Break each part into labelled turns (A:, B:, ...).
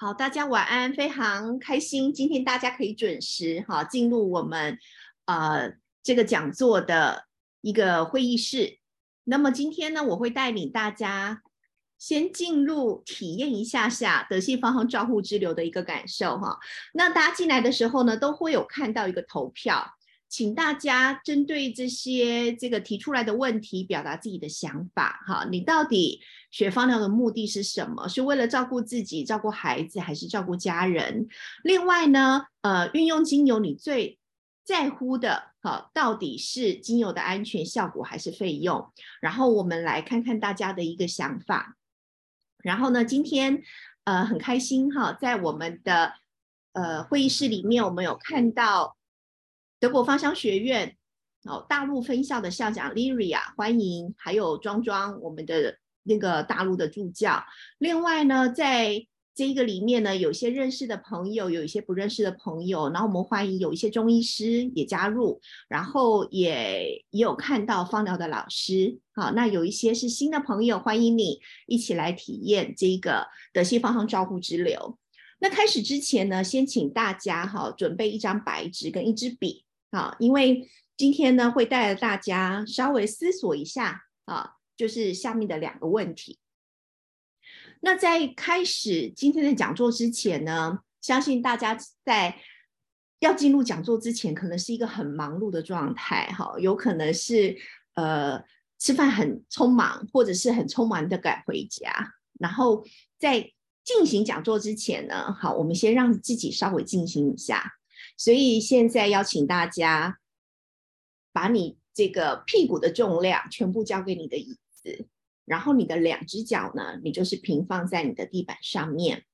A: 好，大家晚安，非常开心，今天大家可以准时哈进入我们呃这个讲座的一个会议室。那么今天呢，我会带领大家先进入体验一下下德信方向照护之流的一个感受哈。那大家进来的时候呢，都会有看到一个投票。请大家针对这些这个提出来的问题，表达自己的想法。哈，你到底学芳疗的目的是什么？是为了照顾自己、照顾孩子，还是照顾家人？另外呢，呃，运用精油，你最在乎的，哈，到底是精油的安全效果，还是费用？然后我们来看看大家的一个想法。然后呢，今天呃很开心哈，在我们的呃会议室里面，我们有看到。德国芳香学院哦，大陆分校的校长 Liria 欢迎，还有庄庄我们的那个大陆的助教。另外呢，在这个里面呢，有些认识的朋友，有一些不认识的朋友。然后我们欢迎有一些中医师也加入，然后也也有看到芳疗的老师。好，那有一些是新的朋友，欢迎你一起来体验这个德西芳香照护之流。那开始之前呢，先请大家哈准备一张白纸跟一支笔。好，因为今天呢，会带着大家稍微思索一下啊，就是下面的两个问题。那在开始今天的讲座之前呢，相信大家在要进入讲座之前，可能是一个很忙碌的状态，哈，有可能是呃吃饭很匆忙，或者是很匆忙的赶回家。然后在进行讲座之前呢，好，我们先让自己稍微进行一下。所以现在邀请大家，把你这个屁股的重量全部交给你的椅子，然后你的两只脚呢，你就是平放在你的地板上面，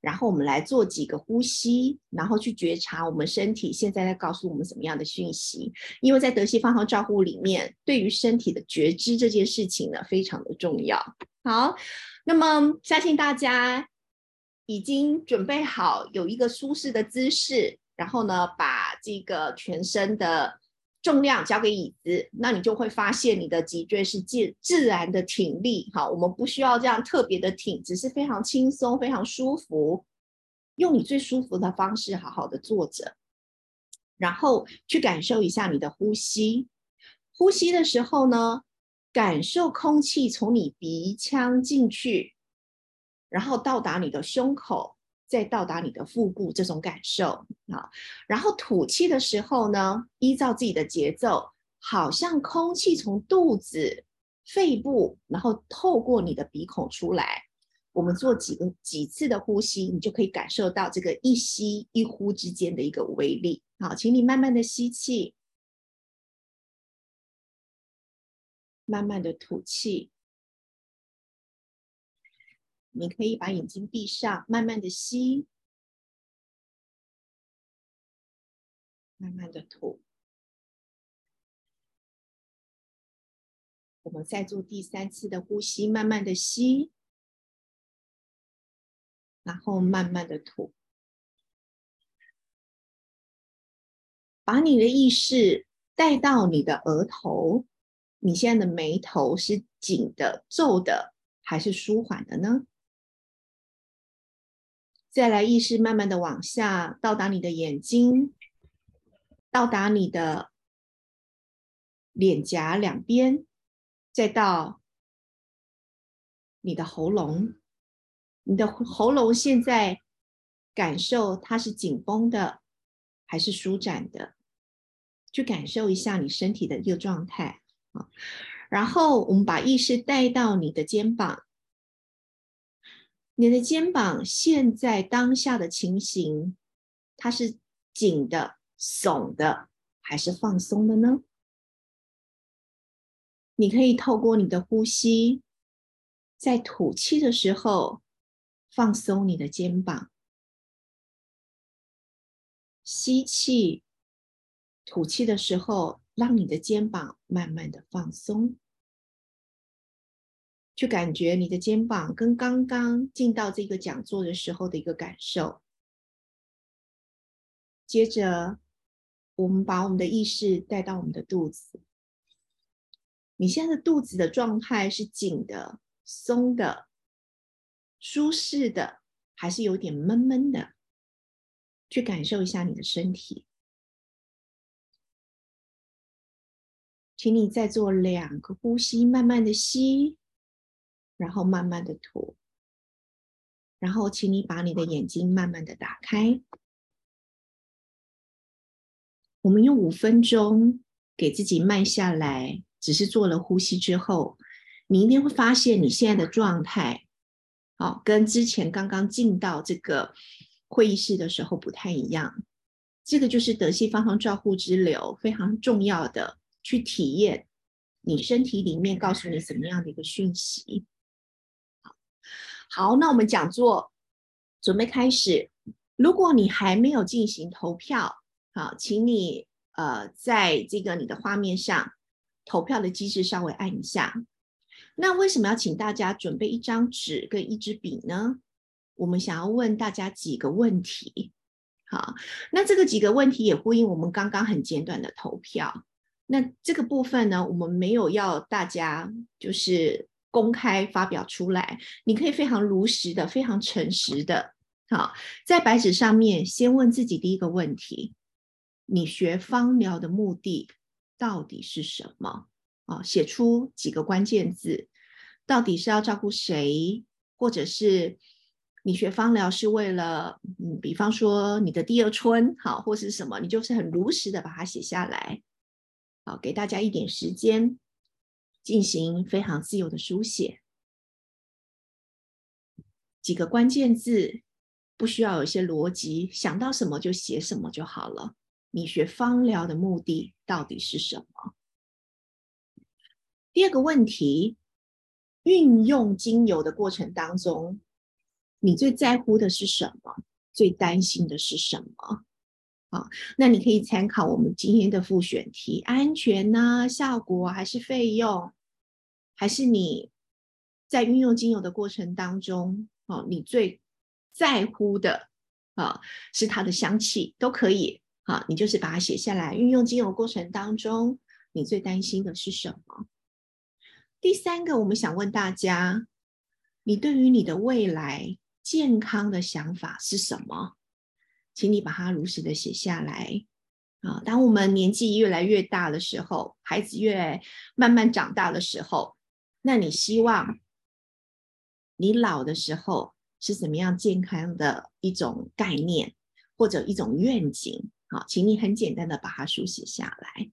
A: 然后我们来做几个呼吸，然后去觉察我们身体现在在告诉我们什么样的讯息。因为在德西方号照护里面，对于身体的觉知这件事情呢，非常的重要。好，那么相信大家已经准备好有一个舒适的姿势。然后呢，把这个全身的重量交给椅子，那你就会发现你的脊椎是自自然的挺立。好，我们不需要这样特别的挺，只是非常轻松、非常舒服，用你最舒服的方式好好的坐着，然后去感受一下你的呼吸。呼吸的时候呢，感受空气从你鼻腔进去，然后到达你的胸口。再到达你的腹部这种感受啊，然后吐气的时候呢，依照自己的节奏，好像空气从肚子、肺部，然后透过你的鼻孔出来。我们做几个几次的呼吸，你就可以感受到这个一吸一呼之间的一个威力。好，请你慢慢的吸气，慢慢的吐气。你可以把眼睛闭上，慢慢的吸，慢慢的吐。我们再做第三次的呼吸，慢慢的吸，然后慢慢的吐。把你的意识带到你的额头，你现在的眉头是紧的、皱的，还是舒缓的呢？再来，意识慢慢的往下到达你的眼睛，到达你的脸颊两边，再到你的喉咙。你的喉咙现在感受它是紧绷的还是舒展的？去感受一下你身体的一个状态啊。然后我们把意识带到你的肩膀。你的肩膀现在当下的情形，它是紧的、耸的，还是放松的呢？你可以透过你的呼吸，在吐气的时候放松你的肩膀，吸气、吐气的时候，让你的肩膀慢慢的放松。去感觉你的肩膀跟刚刚进到这个讲座的时候的一个感受。接着，我们把我们的意识带到我们的肚子。你现在的肚子的状态是紧的、松的、舒适的，还是有点闷闷的？去感受一下你的身体，请你再做两个呼吸，慢慢的吸，然后慢慢的吐，然后请你把你的眼睛慢慢的打开。我们用五分钟给自己慢下来，只是做了呼吸之后，你一定会发现你现在的状态，好，跟之前刚刚进到这个。会议室的时候不太一样，这个就是德系方方照护之流非常重要的，去体验你身体里面告诉你什么样的一个讯息。好，那我们讲座准备开始。如果你还没有进行投票，好，请你呃在这个你的画面上投票的机制稍微按一下。那为什么要请大家准备一张纸跟一支笔呢？我们想要问大家几个问题，好，那这个几个问题也呼应我们刚刚很简短的投票。那这个部分呢，我们没有要大家就是公开发表出来，你可以非常如实的、非常诚实的，好，在白纸上面先问自己第一个问题：你学芳疗的目的到底是什么？啊，写出几个关键字，到底是要照顾谁，或者是？你学芳疗是为了，嗯，比方说你的第二春，好，或是什么，你就是很如实的把它写下来，好，给大家一点时间进行非常自由的书写，几个关键字，不需要有一些逻辑，想到什么就写什么就好了。你学芳疗的目的到底是什么？第二个问题，运用精油的过程当中。你最在乎的是什么？最担心的是什么？啊，那你可以参考我们今天的复选题：安全呢？效果还是费用？还是你在运用精油的过程当中，哦，你最在乎的啊是它的香气，都可以。好，你就是把它写下来。运用精油过程当中，你最担心的是什么？第三个，我们想问大家：你对于你的未来？健康的想法是什么？请你把它如实的写下来啊！当我们年纪越来越大的时候，孩子越慢慢长大的时候，那你希望你老的时候是怎么样健康的一种概念或者一种愿景？好，请你很简单的把它书写下来。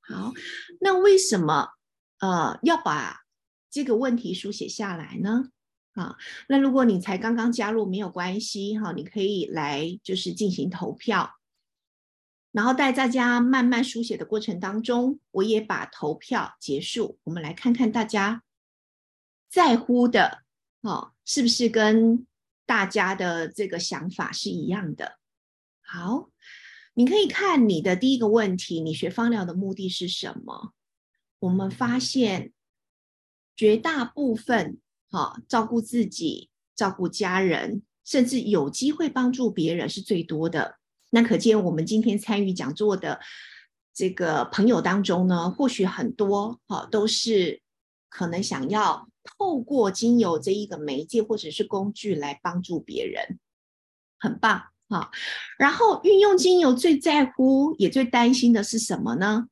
A: 好，那为什么呃要把这个问题书写下来呢？啊，那如果你才刚刚加入，没有关系哈，你可以来就是进行投票，然后在大家慢慢书写的过程当中，我也把投票结束，我们来看看大家在乎的哦，是不是跟大家的这个想法是一样的？好，你可以看你的第一个问题，你学芳疗的目的是什么？我们发现绝大部分。好，照顾自己，照顾家人，甚至有机会帮助别人是最多的。那可见我们今天参与讲座的这个朋友当中呢，或许很多哈都是可能想要透过精油这一个媒介或者是工具来帮助别人，很棒哈。然后运用精油最在乎也最担心的是什么呢？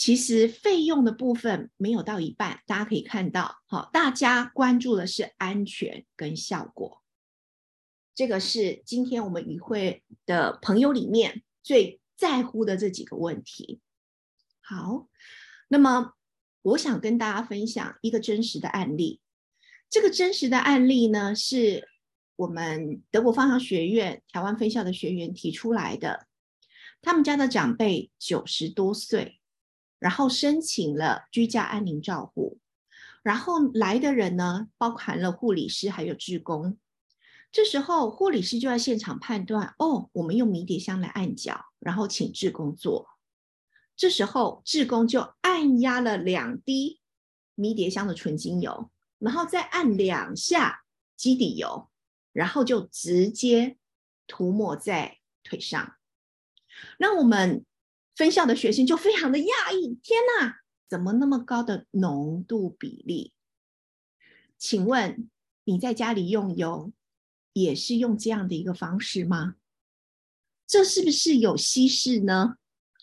A: 其实费用的部分没有到一半，大家可以看到，好，大家关注的是安全跟效果，这个是今天我们与会的朋友里面最在乎的这几个问题。好，那么我想跟大家分享一个真实的案例，这个真实的案例呢，是我们德国芳疗学院台湾分校的学员提出来的，他们家的长辈九十多岁。然后申请了居家安宁照护，然后来的人呢，包含了护理师还有志工。这时候护理师就在现场判断，哦，我们用迷迭香来按脚，然后请志工做。这时候志工就按压了两滴迷迭香的纯精油，然后再按两下基底油，然后就直接涂抹在腿上。那我们。分校的学生就非常的讶异，天哪，怎么那么高的浓度比例？请问你在家里用油，也是用这样的一个方式吗？这是不是有稀释呢？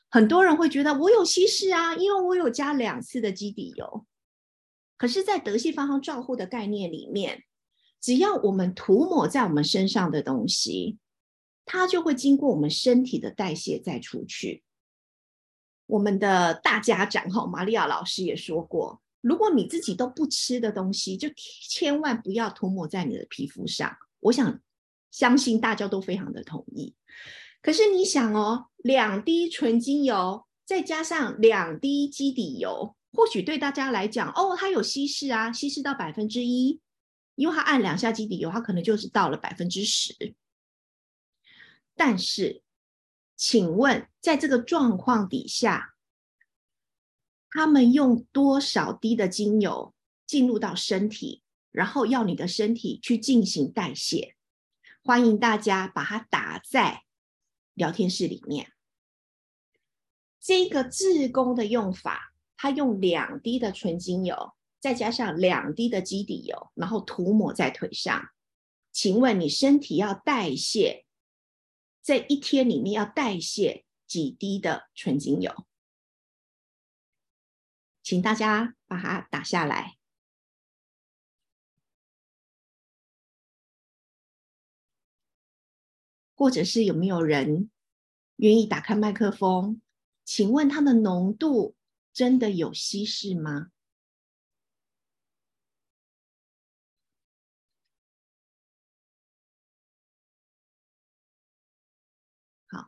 A: 很多人会觉得我有稀释啊，因为我有加两次的基底油。可是，在德系方向照护的概念里面，只要我们涂抹在我们身上的东西，它就会经过我们身体的代谢再出去。我们的大家长哈，玛利亚老师也说过，如果你自己都不吃的东西，就千万不要涂抹在你的皮肤上。我想相信大家都非常的同意。可是你想哦，两滴纯精油再加上两滴基底油，或许对大家来讲，哦，它有稀释啊，稀释到百分之一，因为它按两下基底油，它可能就是到了百分之十。但是，请问，在这个状况底下，他们用多少滴的精油进入到身体，然后要你的身体去进行代谢？欢迎大家把它打在。聊天室里面，这个自宫的用法，它用两滴的纯精油，再加上两滴的基底油，然后涂抹在腿上。请问你身体要代谢，在一天里面要代谢几滴的纯精油？请大家把它打下来。或者是有没有人愿意打开麦克风？请问它的浓度真的有稀释吗？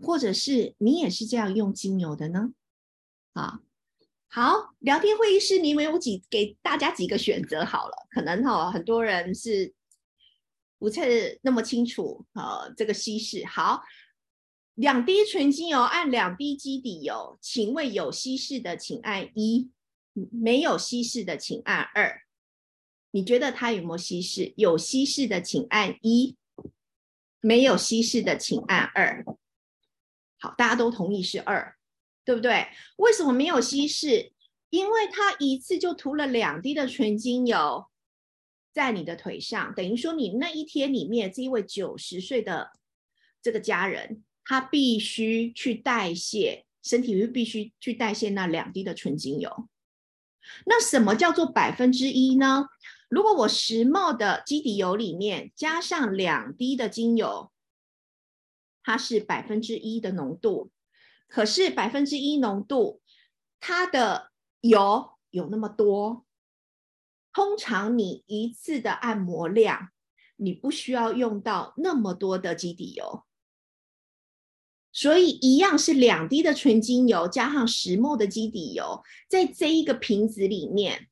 A: 或者是你也是这样用精油的呢？啊，好，聊天会议室，你们有几给大家几个选择好了？可能哈，很多人是。不是那么清楚，呃，这个稀释好，两滴纯精油按两滴基底油，请问有稀释的请按一，没有稀释的请按二。你觉得它有没有稀释？有稀释的请按一，没有稀释的请按二。好，大家都同意是二，对不对？为什么没有稀释？因为它一次就涂了两滴的纯精油。在你的腿上，等于说你那一天里面，这一位九十岁的这个家人，他必须去代谢，身体必须去代谢那两滴的纯精油。那什么叫做百分之一呢？如果我石墨的基底油里面加上两滴的精油，它是百分之一的浓度。可是百分之一浓度，它的油有那么多。通常你一次的按摩量，你不需要用到那么多的基底油，所以一样是两滴的纯精油加上石墨的基底油，在这一个瓶子里面，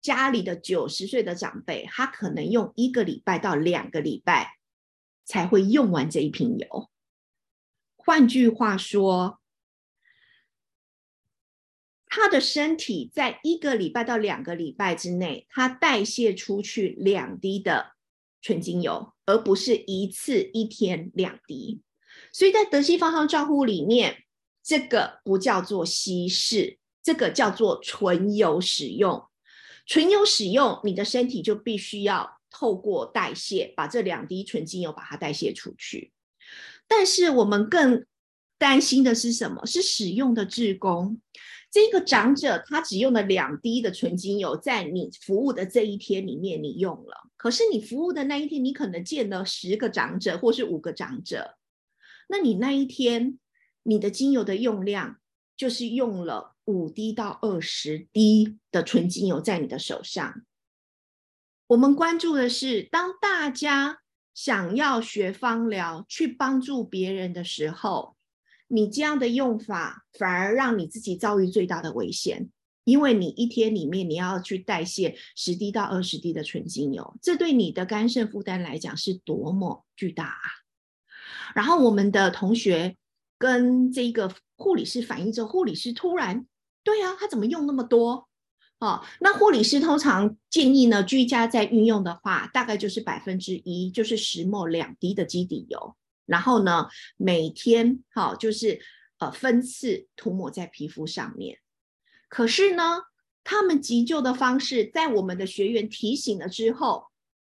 A: 家里的九十岁的长辈，他可能用一个礼拜到两个礼拜才会用完这一瓶油。换句话说。他的身体在一个礼拜到两个礼拜之内，他代谢出去两滴的纯精油，而不是一次一天两滴。所以在德西方向照护里面，这个不叫做稀释，这个叫做纯油使用。纯油使用，你的身体就必须要透过代谢，把这两滴纯精油把它代谢出去。但是我们更担心的是什么？是使用的志工。这个长者他只用了两滴的纯精油，在你服务的这一天里面你用了，可是你服务的那一天你可能见了十个长者或是五个长者，那你那一天你的精油的用量就是用了五滴到二十滴的纯精油在你的手上。我们关注的是，当大家想要学芳疗去帮助别人的时候。你这样的用法反而让你自己遭遇最大的危险，因为你一天里面你要去代谢十滴到二十滴的纯精油，这对你的肝肾负担来讲是多么巨大啊！然后我们的同学跟这个护理师反映之后，护理师突然，对啊，他怎么用那么多？哦，那护理师通常建议呢，居家在运用的话，大概就是百分之一，就是十末两滴的基底油。然后呢，每天好就是呃分次涂抹在皮肤上面。可是呢，他们急救的方式在我们的学员提醒了之后，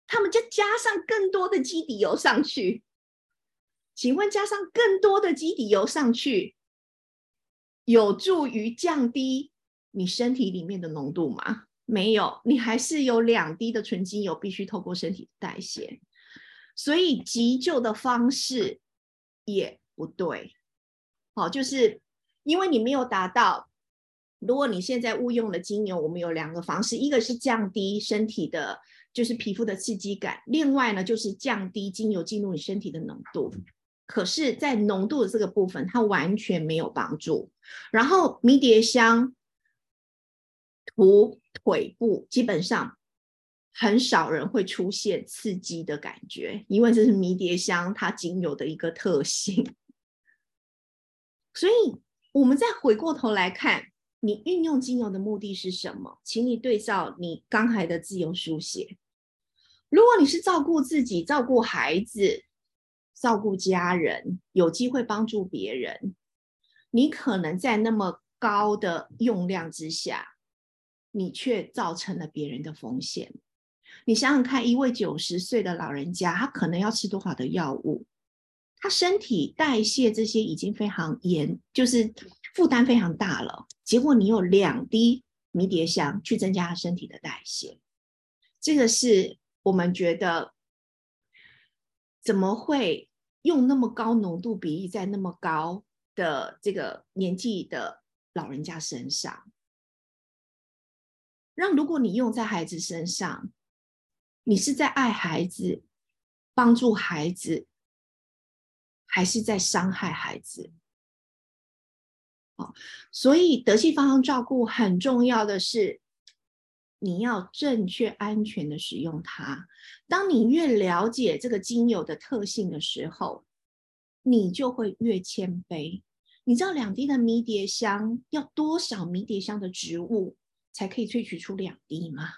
A: 他们就加上更多的基底油上去。请问，加上更多的基底油上去，有助于降低你身体里面的浓度吗？没有，你还是有两滴的纯精油必须透过身体代谢，所以急救的方式也不对。好，就是因为你没有达到。如果你现在误用了精油，我们有两个方式，一个是降低身体的，就是皮肤的刺激感；另外呢，就是降低精油进入你身体的浓度。可是，在浓度的这个部分，它完全没有帮助。然后，迷迭香涂腿部，基本上很少人会出现刺激的感觉，因为这是迷迭香它仅有的一个特性。所以，我们再回过头来看。你运用精油的目的是什么？请你对照你刚才的自由书写。如果你是照顾自己、照顾孩子、照顾家人，有机会帮助别人，你可能在那么高的用量之下，你却造成了别人的风险。你想想看，一位九十岁的老人家，他可能要吃多少的药物？他身体代谢这些已经非常严，就是负担非常大了。结果你有两滴迷迭香去增加他身体的代谢，这个是我们觉得怎么会用那么高浓度比例在那么高的这个年纪的老人家身上？让如果你用在孩子身上，你是在爱孩子、帮助孩子，还是在伤害孩子？所以德系方向照顾很重要的是，你要正确、安全的使用它。当你越了解这个精油的特性的时候，你就会越谦卑。你知道两滴的迷迭香要多少迷迭香的植物才可以萃取出两滴吗？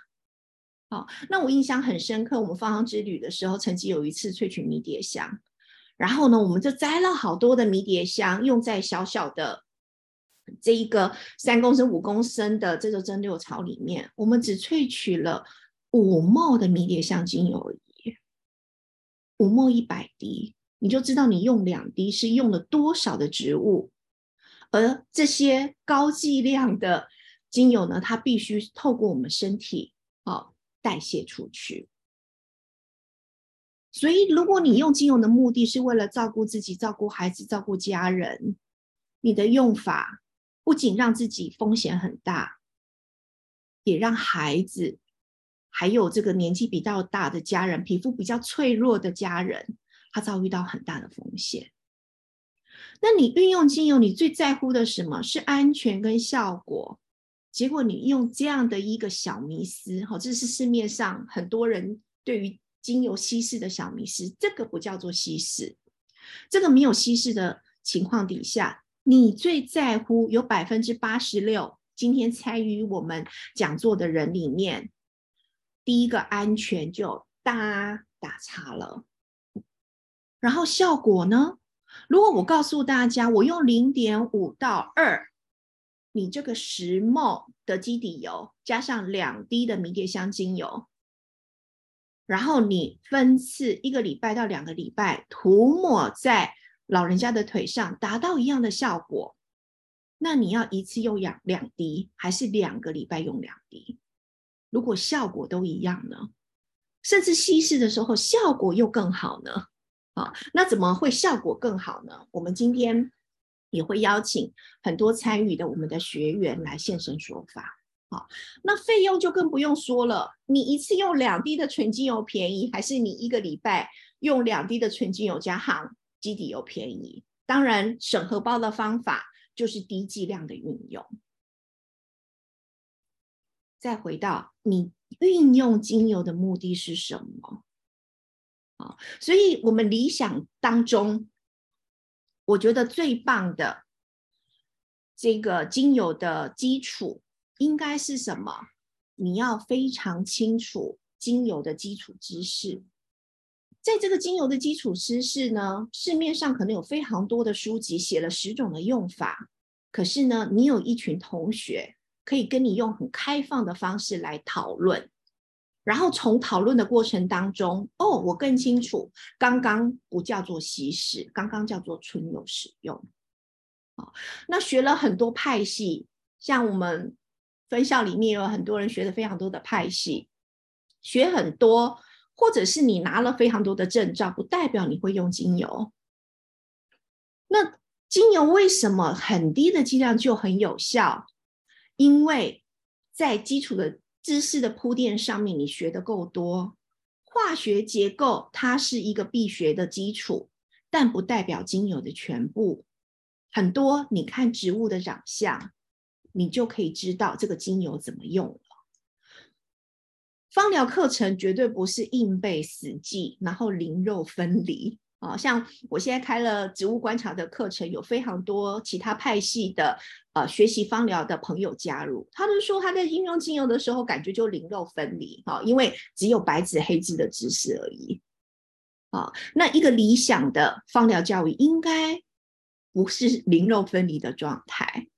A: 好，那我印象很深刻，我们芳香之旅的时候，曾经有一次萃取迷迭香，然后呢，我们就摘了好多的迷迭香，用在小小的。这一个三公升、五公升的这个蒸馏槽里面，我们只萃取了五沫的迷迭香精油而已，五沫一百滴，你就知道你用两滴是用了多少的植物，而这些高剂量的精油呢，它必须透过我们身体哦代谢出去。所以，如果你用精油的目的是为了照顾自己、照顾孩子、照顾家人，你的用法。不仅让自己风险很大，也让孩子还有这个年纪比较大的家人、皮肤比较脆弱的家人，他遭遇到很大的风险。那你运用精油，你最在乎的什么是安全跟效果？结果你用这样的一个小迷思，哈，这是市面上很多人对于精油稀释的小迷思。这个不叫做稀释，这个没有稀释的情况底下。你最在乎有百分之八十六今天参与我们讲座的人里面，第一个安全就大打叉了。然后效果呢？如果我告诉大家，我用零点五到二，你这个十沫的基底油加上两滴的迷迭香精油，然后你分次一个礼拜到两个礼拜涂抹在。老人家的腿上达到一样的效果，那你要一次用两两滴，还是两个礼拜用两滴？如果效果都一样呢？甚至稀释的时候效果又更好呢？啊，那怎么会效果更好呢？我们今天也会邀请很多参与的我们的学员来现身说法。好，那费用就更不用说了。你一次用两滴的纯精油便宜，还是你一个礼拜用两滴的纯精油加行？基底油便宜，当然审核包的方法就是低剂量的运用。再回到你运用精油的目的是什么？啊，所以我们理想当中，我觉得最棒的这个精油的基础应该是什么？你要非常清楚精油的基础知识。在这个精油的基础知识呢，市面上可能有非常多的书籍写了十种的用法，可是呢，你有一群同学可以跟你用很开放的方式来讨论，然后从讨论的过程当中，哦，我更清楚，刚刚不叫做稀释，刚刚叫做春有使用。那学了很多派系，像我们分校里面有很多人学的非常多的派系，学很多，或者是你拿了非常多的证照，不代表你会用精油。那精油为什么很低的剂量就很有效？因为在基础的。知识的铺垫上面，你学的够多，化学结构它是一个必学的基础，但不代表精油的全部。很多你看植物的长相，你就可以知道这个精油怎么用了。芳疗课程绝对不是硬背死记，然后灵肉分离。啊，像我现在开了植物观察的课程，有非常多其他派系的呃学习芳疗的朋友加入。他们说他在应用精油的时候，感觉就灵肉分离啊，因为只有白纸黑字的知识而已。啊，那一个理想的芳疗教育应该不是灵肉分离的状态。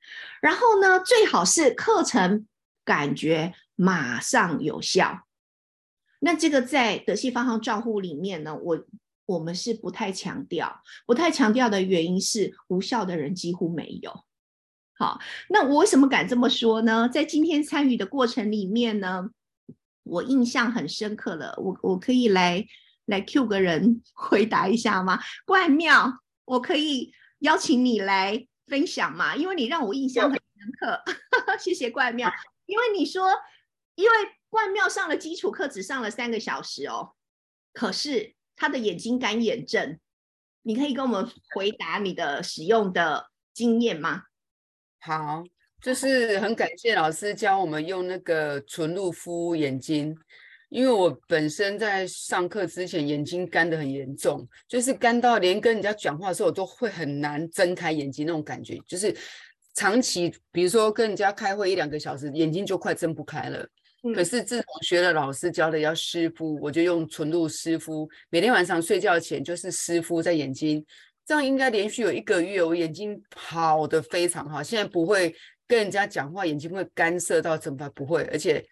A: 然后呢，最好是课程感觉马上有效。那这个在德系芳香照护里面呢，我。我们是不太强调，不太强调的原因是无效的人几乎没有。好，那我为什么敢这么说呢？在今天参与的过程里面呢，我印象很深刻的，我我可以来来 Q 个人 回答一下吗？怪妙，我可以邀请你来分享吗？因为你让我印象很深刻，谢谢怪妙。因为你说，因为怪妙上了基础课只上了三个小时哦，可是。他的眼睛干眼症，你可以跟我们回答你的使用的经验吗？
B: 好，就是很感谢老师教我们用那个纯露敷眼睛，因为我本身在上课之前眼睛干的很严重，就是干到连跟人家讲话的时候我都会很难睁开眼睛那种感觉，就是长期比如说跟人家开会一两个小时，眼睛就快睁不开了。可是自从学了老师教的要湿敷，我就用纯露湿敷，每天晚上睡觉前就是湿敷在眼睛，这样应该连续有一个月，我眼睛好的非常好，现在不会跟人家讲话，眼睛会干涩到怎么不会，而且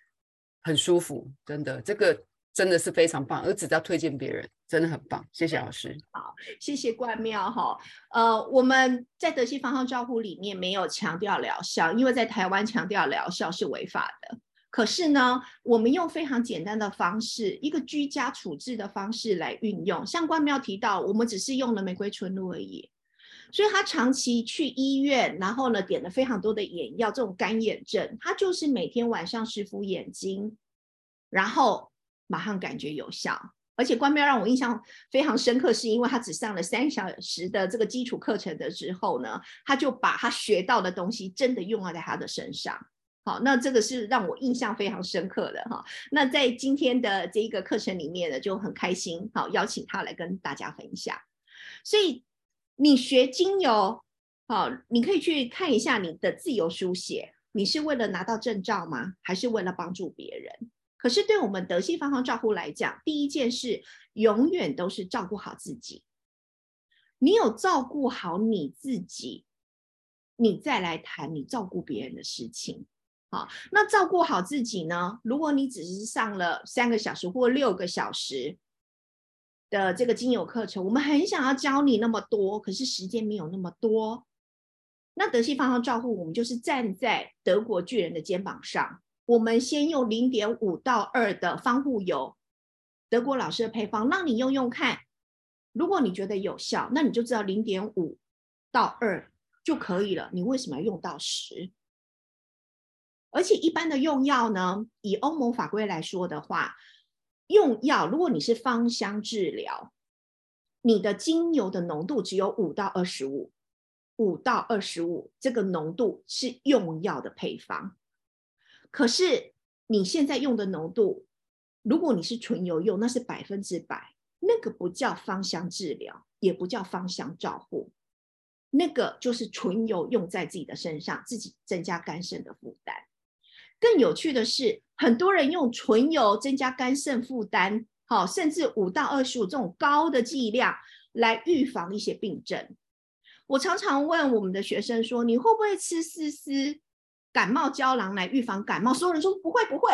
B: 很舒服，真的，这个真的是非常棒，而只要推荐别人，真的很棒，谢谢老师。
A: 好，谢谢冠妙哈。呃，我们在德西芳香照护里面没有强调疗效，因为在台湾强调疗效是违法的。可是呢，我们用非常简单的方式，一个居家处置的方式来运用。像关庙提到，我们只是用了玫瑰纯露而已，所以他长期去医院，然后呢点了非常多的眼药，这种干眼症，他就是每天晚上湿敷眼睛，然后马上感觉有效。而且关庙让我印象非常深刻，是因为他只上了三小时的这个基础课程的之后呢，他就把他学到的东西真的用在他的身上。好，那这个是让我印象非常深刻的哈。那在今天的这一个课程里面呢，就很开心，好邀请他来跟大家分享。所以你学精油，好，你可以去看一下你的自由书写，你是为了拿到证照吗？还是为了帮助别人？可是对我们德系芳香照护来讲，第一件事永远都是照顾好自己。你有照顾好你自己，你再来谈你照顾别人的事情。好，那照顾好自己呢？如果你只是上了三个小时或六个小时的这个精油课程，我们很想要教你那么多，可是时间没有那么多。那德系芳香照护，我们就是站在德国巨人的肩膀上，我们先用零点五到二的防护油，德国老师的配方，让你用用看。如果你觉得有效，那你就知道零点五到二就可以了。你为什么要用到十？而且一般的用药呢，以欧盟法规来说的话，用药如果你是芳香治疗，你的精油的浓度只有五到二十五，五到二十五这个浓度是用药的配方。可是你现在用的浓度，如果你是纯油用，那是百分之百，那个不叫芳香治疗，也不叫芳香照护，那个就是纯油用在自己的身上，自己增加肝肾的负担。更有趣的是，很多人用纯油增加肝肾负担，好，甚至五到二十五这种高的剂量来预防一些病症。我常常问我们的学生说：“你会不会吃丝丝感冒胶囊来预防感冒？”所有人说：“不会，不会。”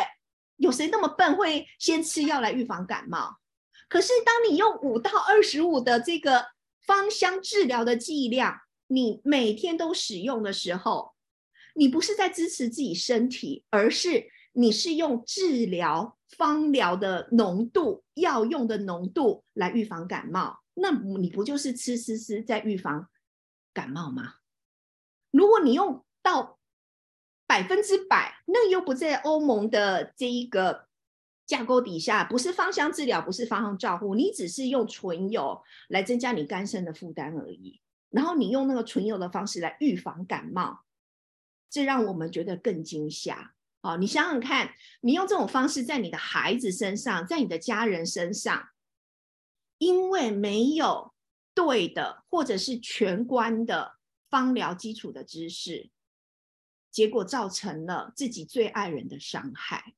A: 有谁那么笨会先吃药来预防感冒？可是当你用五到二十五的这个芳香治疗的剂量，你每天都使用的时候，你不是在支持自己身体，而是你是用治疗芳疗的浓度、药用的浓度来预防感冒。那你不就是吃吃吃在预防感冒吗？如果你用到百分之百，那又不在欧盟的这一个架构底下，不是芳香治疗，不是芳香照护，你只是用纯油来增加你肝肾的负担而已。然后你用那个纯油的方式来预防感冒，这让我们觉得更惊吓。好，你想想看，你用这种方式在你的孩子身上，在你的家人身上。因为没有对的或者是全关的芳疗基础的知识，结果造成了自己最爱人的伤害，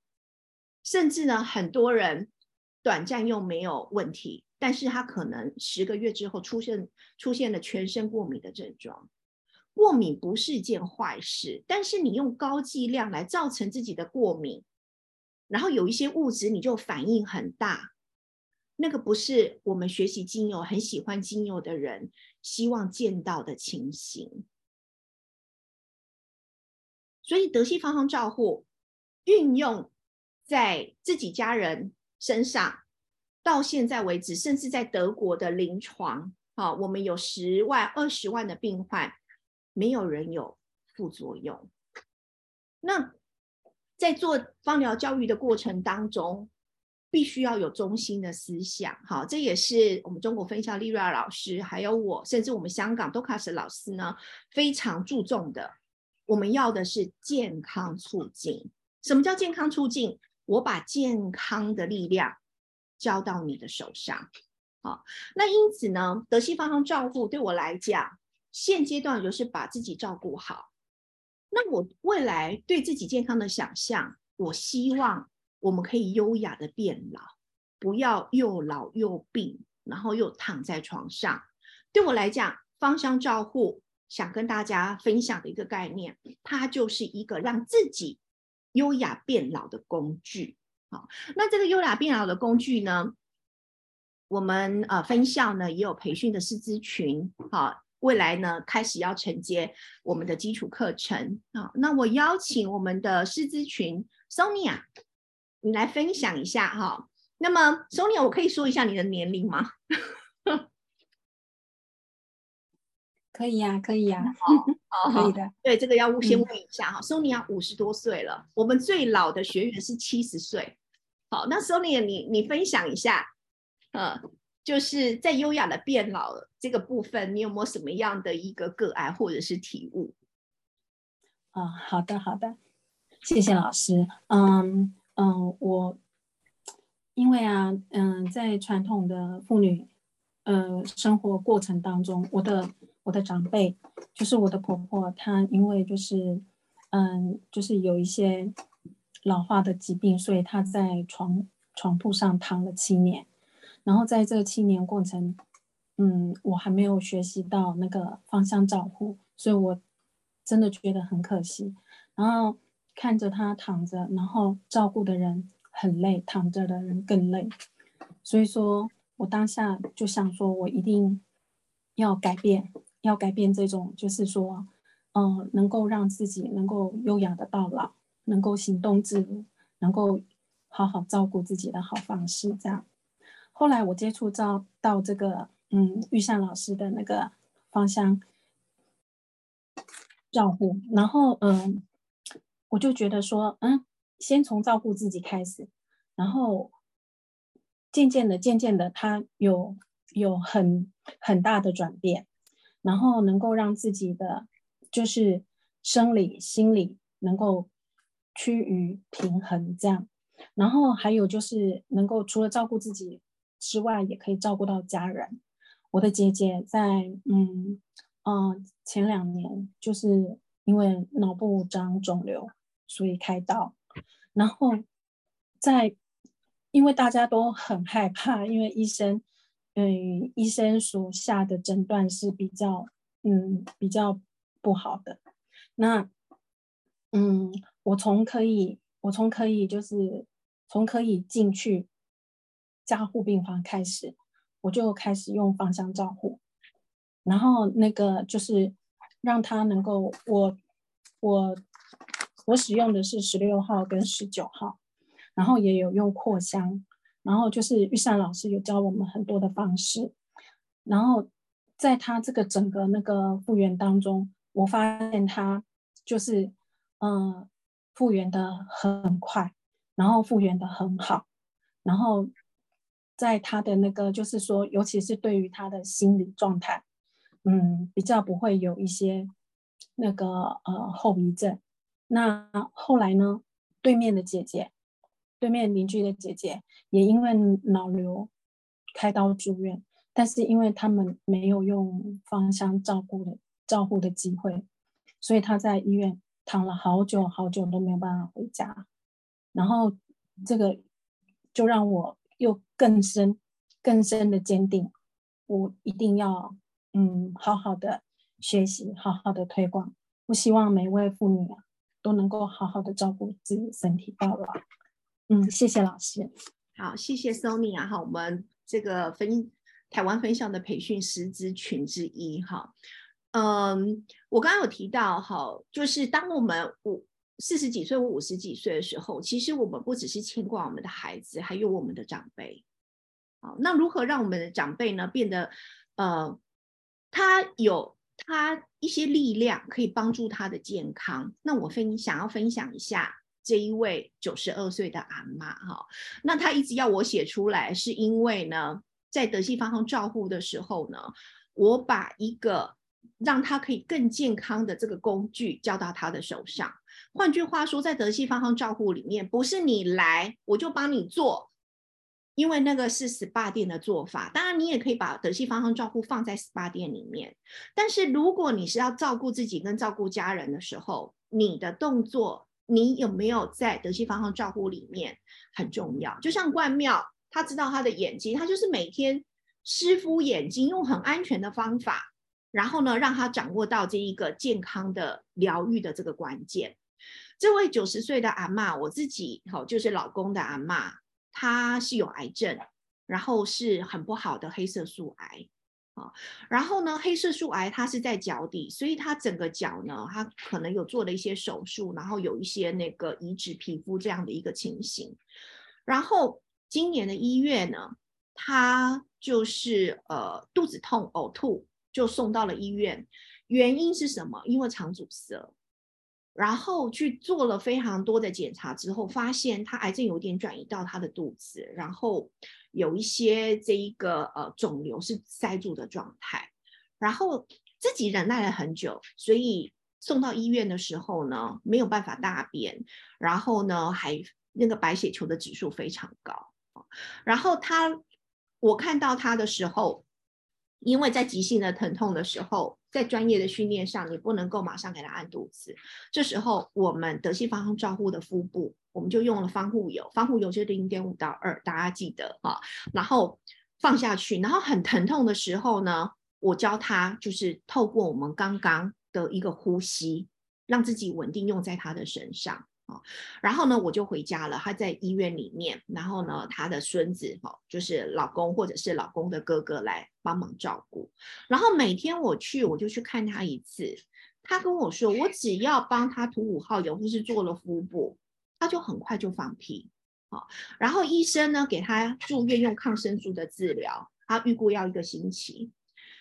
A: 甚至呢，很多人短暂又没有问题，但是他可能十个月之后出现出现了全身过敏的症状。过敏不是一件坏事，但是你用高剂量来造成自己的过敏，然后有一些物质你就反应很大。那个不是我们学习精油、很喜欢精油的人希望见到的情形。所以德西芳香照护运用在自己家人身上，到现在为止，甚至在德国的临床，啊，我们有十万、二十万的病患，没有人有副作用。那在做芳疗教育的过程当中。必须要有中心的思想，好，这也是我们中国分校丽瑞老师，还有我，甚至我们香港多卡斯老师呢，非常注重的。我们要的是健康促进。什么叫健康促进？我把健康的力量交到你的手上。好，那因此呢，德西方向照顾对我来讲，现阶段就是把自己照顾好。那我未来对自己健康的想象，我希望。我们可以优雅的变老，不要又老又病，然后又躺在床上。对我来讲，芳香照护想跟大家分享的一个概念，它就是一个让自己优雅变老的工具。好，那这个优雅变老的工具呢，我们呃分校呢也有培训的师资群。好，未来呢开始要承接我们的基础课程。啊，那我邀请我们的师资群 Sonia。你来分享一下哈。那么，Sonia，我可以说一下你的年龄吗？
C: 可以呀，可以呀。
A: 哦，可以的。对，这个要先问一下哈。Sonia 五十多岁了，我们最老的学员是七十岁。好，那 Sonia，你你分享一下，呃，就是在优雅的变老这个部分，你有没有什么样的一个个案或者是体悟？
C: 啊，好的，好的，谢谢老师。嗯。嗯，我因为啊，嗯，在传统的妇女呃生活过程当中，我的我的长辈就是我的婆婆，她因为就是嗯，就是有一些老化的疾病，所以她在床床铺上躺了七年。然后在这七年过程，嗯，我还没有学习到那个芳香照护，所以我真的觉得很可惜。然后。看着他躺着，然后照顾的人很累，躺着的人更累，所以说我当下就想说，我一定要改变，要改变这种，就是说，嗯，能够让自己能够优雅的到老，能够行动自如，能够好好照顾自己的好方式。这样，后来我接触到到这个，嗯，玉善老师的那个方向照顾，然后，嗯。我就觉得说，嗯，先从照顾自己开始，然后渐渐的、渐渐的，他有有很很大的转变，然后能够让自己的就是生理、心理能够趋于平衡，这样，然后还有就是能够除了照顾自己之外，也可以照顾到家人。我的姐姐在，嗯嗯，前两年就是因为脑部长肿瘤。所以开刀，然后在，因为大家都很害怕，因为医生，嗯，医生所下的诊断是比较，嗯，比较不好的。那，嗯，我从可以，我从可以就是从可以进去加护病房开始，我就开始用芳香照护，然后那个就是让他能够我我我使用的是十六号跟十九号，然后也有用扩香，然后就是玉善老师有教我们很多的方式，然后在他这个整个那个复原当中，我发现他就是嗯。复原的很快，然后复原的很好，然后在他的那个就是说，尤其是对于他的心理状态，嗯，比较不会有一些那个呃后遗症。那后来呢，对面的姐姐，对面邻居的姐姐也因为脑瘤开刀住院，但是因为他们没有用芳香照顾的照顾的机会，所以他在医院。躺了好久好久都没有办法回家，然后这个就让我又更深、更深的坚定，我一定要嗯好好的学习，好好的推广。我希望每位妇女啊都能够好好的照顾自己身体到老。嗯，谢谢老师。
A: 好，谢谢 Sony 啊，哈，我们这个分台湾分校的培训师资群之一哈。嗯，我刚刚有提到哈，就是当我们我四十几岁或五十几岁的时候，其实我们不只是牵挂我们的孩子，还有我们的长辈。好，那如何让我们的长辈呢变得呃，他有他一些力量可以帮助他的健康？那我分想要分享一下这一位九十二岁的阿妈哈，那他一直要我写出来，是因为呢，在德系方向照护的时候呢，我把一个。让他可以更健康的这个工具交到他的手上。换句话说，在德系方向照护里面，不是你来我就帮你做，因为那个是 SPA 店的做法。当然，你也可以把德系方向照护放在 SPA 店里面。但是，如果你是要照顾自己跟照顾家人的时候，你的动作，你有没有在德系方向照护里面很重要。就像冠庙，他知道他的眼睛，他就是每天湿敷眼睛，用很安全的方法。然后呢，让他掌握到这一个健康的疗愈的这个关键。这位九十岁的阿妈，我自己哈就是老公的阿妈，她是有癌症，然后是很不好的黑色素癌啊。然后呢，黑色素癌它是在脚底，所以她整个脚呢，她可能有做了一些手术，然后有一些那个移植皮肤这样的一个情形。然后今年的一月呢，她就是呃肚子痛、呕吐。就送到了医院，原因是什么？因为肠阻塞，然后去做了非常多的检查之后，发现他癌症有点转移到他的肚子，然后有一些这一个呃肿瘤是塞住的状态，然后自己忍耐了很久，所以送到医院的时候呢，没有办法大便，然后呢还那个白血球的指数非常高，然后他我看到他的时候。因为在急性的疼痛的时候，在专业的训练上，你不能够马上给他按肚子。这时候，我们德系方照护的腹部，我们就用了防护油，防护油是零点五到二，大家记得哈。然后放下去，然后很疼痛的时候呢，我教他就是透过我们刚刚的一个呼吸，让自己稳定用在他的身上。啊，然后呢，我就回家了。他在医院里面，然后呢，他的孙子哈，就是老公或者是老公的哥哥来帮忙照顾。然后每天我去，我就去看他一次。他跟我说，我只要帮他涂五号油或是做了腹部，他就很快就放屁。好，然后医生呢给他住院用抗生素的治疗，他预估要一个星期。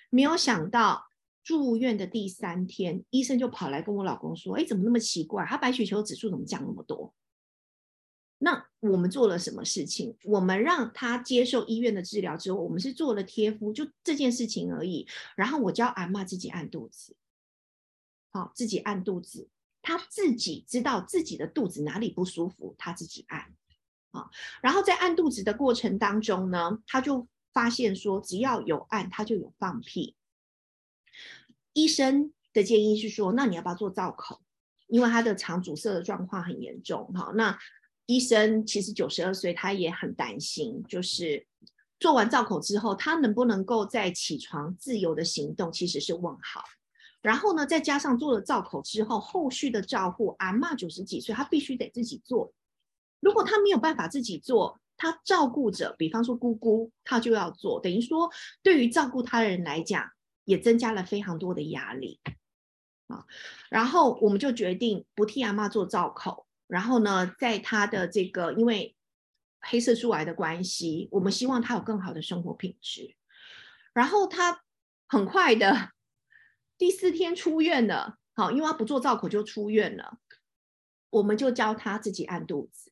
A: 没有想到。住院的第三天，医生就跑来跟我老公说：“哎，怎么那么奇怪？他白血球指数怎么降那么多？”那我们做了什么事情？我们让他接受医院的治疗之后，我们是做了贴敷，就这件事情而已。然后我教阿妈自己按肚子，好，自己按肚子，他自己知道自己的肚子哪里不舒服，他自己按。啊，然后在按肚子的过程当中呢，他就发现说，只要有按，他就有放屁。医生的建议是说，那你要不要做造口？因为他的肠阻塞的状况很严重。哈，那医生其实九十二岁，他也很担心，就是做完造口之后，他能不能够再起床自由的行动，其实是问号。然后呢，再加上做了造口之后，后续的照护，阿妈九十几岁，他必须得自己做。如果他没有办法自己做，他照顾者，比方说姑姑，他就要做，等于说对于照顾他的人来讲，也增加了非常多的压力啊。然后我们就决定不替阿妈做造口，然后呢，在她的这个因为黑色素癌的关系，我们希望她有更好的生活品质。然后他很快的第四天出院了，好，因为他不做造口就出院了，我们就教他自己按肚子。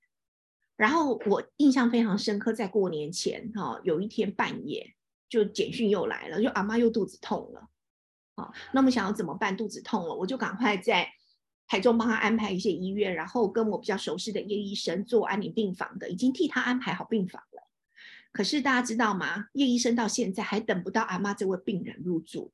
A: 然后我印象非常深刻，在过年前哈，有一天半夜就简讯又来了，就阿妈又肚子痛了，啊，那么想要怎么办？肚子痛了，我就赶快在台中帮他安排一些医院，然后跟我比较熟悉的叶医生做安宁病房的，已经替他安排好病房了。可是大家知道吗？叶医生到现在还等不到阿妈这位病人入住，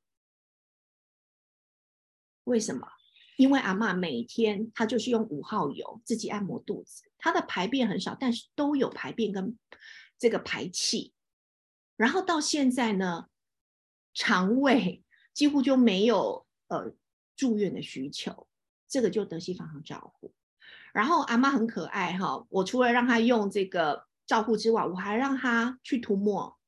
A: 为什么？因为阿妈每天她就是用五号油自己按摩肚子，她的排便很少，但是都有排便跟这个排气。然后到现在呢，肠胃几乎就没有呃住院的需求，这个就德西方向照顾。然后阿妈很可爱哈，我除了让她用这个照顾之外，我还让她去涂抹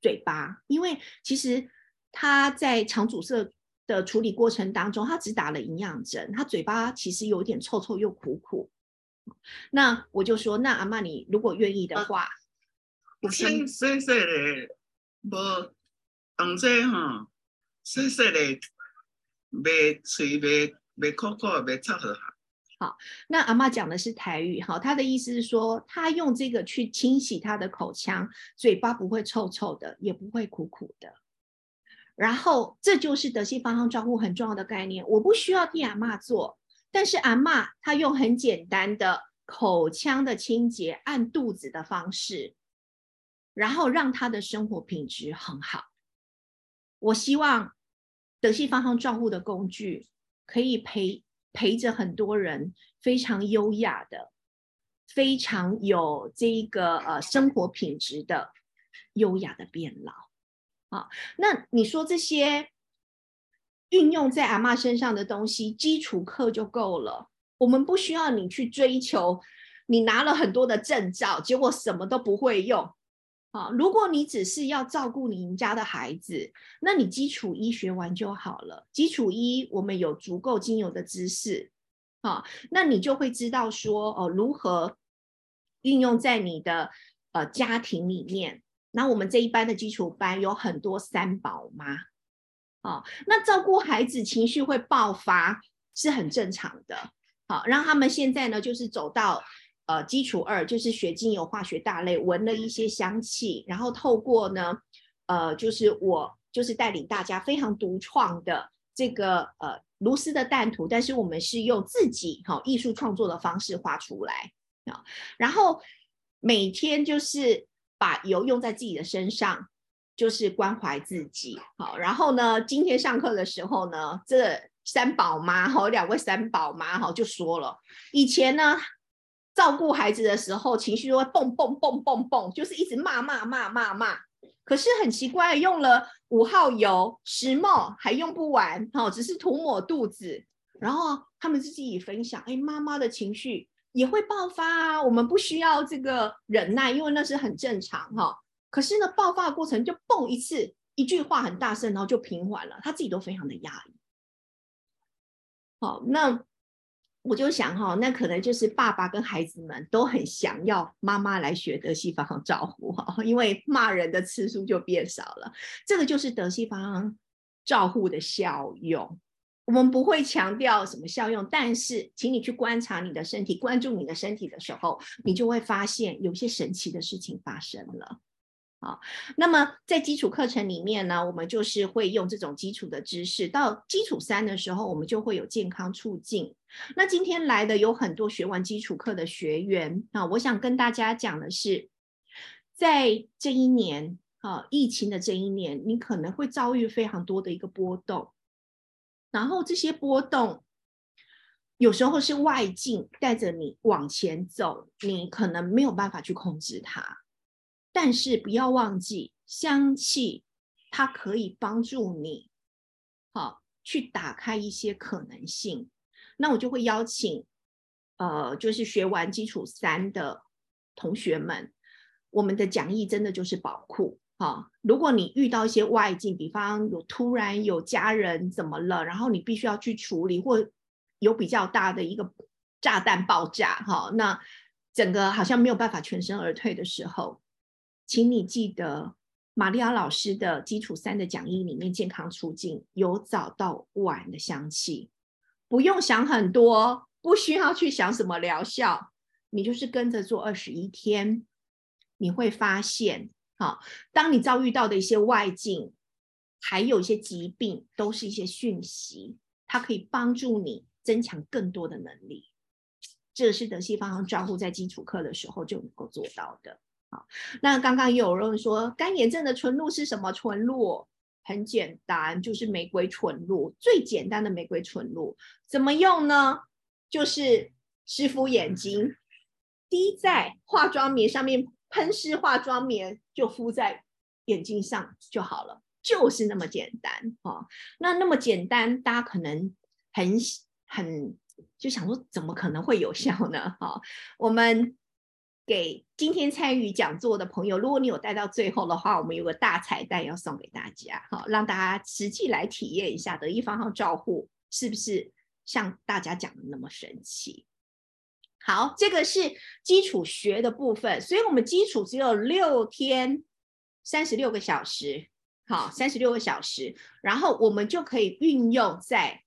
A: 嘴巴，因为其实她在肠阻塞。的处理过程当中，她只打了营养针，她嘴巴其实有点臭臭又苦苦。那我就说，那阿妈你如果愿意的话，
D: 细细细的，无动作哈，细细的，袂嘴袂袂苦苦，袂臭好。
A: 好，那阿妈讲的是台语，哈，他的意思是说，他用这个去清洗他的口腔，嘴巴不会臭臭的，也不会苦苦的。然后，这就是德西方向照顾很重要的概念。我不需要替阿妈做，但是阿妈她用很简单的口腔的清洁、按肚子的方式，然后让他的生活品质很好。我希望德系方向照顾的工具可以陪陪着很多人，非常优雅的、非常有这个呃生活品质的优雅的变老。好，那你说这些运用在阿妈身上的东西，基础课就够了。我们不需要你去追求，你拿了很多的证照，结果什么都不会用。啊，如果你只是要照顾你家的孩子，那你基础一学完就好了。基础一我们有足够精油的知识，啊，那你就会知道说哦，如何运用在你的呃家庭里面。那我们这一班的基础班有很多三宝妈，啊，那照顾孩子情绪会爆发是很正常的，好，让他们现在呢就是走到呃基础二，就是学精油化学大类，闻了一些香气，然后透过呢呃就是我就是带领大家非常独创的这个呃卢斯的蛋图，但是我们是用自己哈艺术创作的方式画出来啊，然后每天就是。把油用在自己的身上，就是关怀自己。好，然后呢，今天上课的时候呢，这三宝妈哈，两位三宝妈哈就说了，以前呢照顾孩子的时候，情绪会蹦蹦蹦蹦蹦，就是一直骂骂骂骂骂。可是很奇怪，用了五号油、石墨还用不完，哈，只是涂抹肚子。然后他们自己也分享，哎，妈妈的情绪。也会爆发啊，我们不需要这个忍耐，因为那是很正常哈。可是呢，爆发的过程就蹦一次，一句话很大声，然后就平缓了，他自己都非常的压抑。好，那我就想哈，那可能就是爸爸跟孩子们都很想要妈妈来学德西方照顾哈，因为骂人的次数就变少了。这个就是德西方照顾的效用。我们不会强调什么效用，但是请你去观察你的身体，关注你的身体的时候，你就会发现有些神奇的事情发生了。好，那么在基础课程里面呢，我们就是会用这种基础的知识。到基础三的时候，我们就会有健康促进。那今天来的有很多学完基础课的学员啊，我想跟大家讲的是，在这一年啊，疫情的这一年，你可能会遭遇非常多的一个波动。然后这些波动，有时候是外境带着你往前走，你可能没有办法去控制它。但是不要忘记，香气它可以帮助你，好去打开一些可能性。那我就会邀请，呃，就是学完基础三的同学们，我们的讲义真的就是宝库哈。如果你遇到一些外境，比方有突然有家人怎么了，然后你必须要去处理，或有比较大的一个炸弹爆炸哈，那整个好像没有办法全身而退的时候，请你记得玛利亚老师的基础三的讲义里面，健康出境有早到晚的香气，不用想很多，不需要去想什么疗效。你就是跟着做二十一天，你会发现，好，当你遭遇到的一些外境，还有一些疾病，都是一些讯息，它可以帮助你增强更多的能力。这是德西方向照护在基础课的时候就能够做到的。好，那刚刚也有人说，干眼症的纯露是什么纯露？很简单，就是玫瑰纯露，最简单的玫瑰纯露，怎么用呢？就是湿敷眼睛。滴在化妆棉上面，喷湿化妆棉就敷在眼睛上就好了，就是那么简单哦。那那么简单，大家可能很很就想说，怎么可能会有效呢？哈，我们给今天参与讲座的朋友，如果你有带到最后的话，我们有个大彩蛋要送给大家，好，让大家实际来体验一下德意方号照护是不是像大家讲的那么神奇。好，这个是基础学的部分，所以我们基础只有六天，三十六个小时，好，三十六个小时，然后我们就可以运用在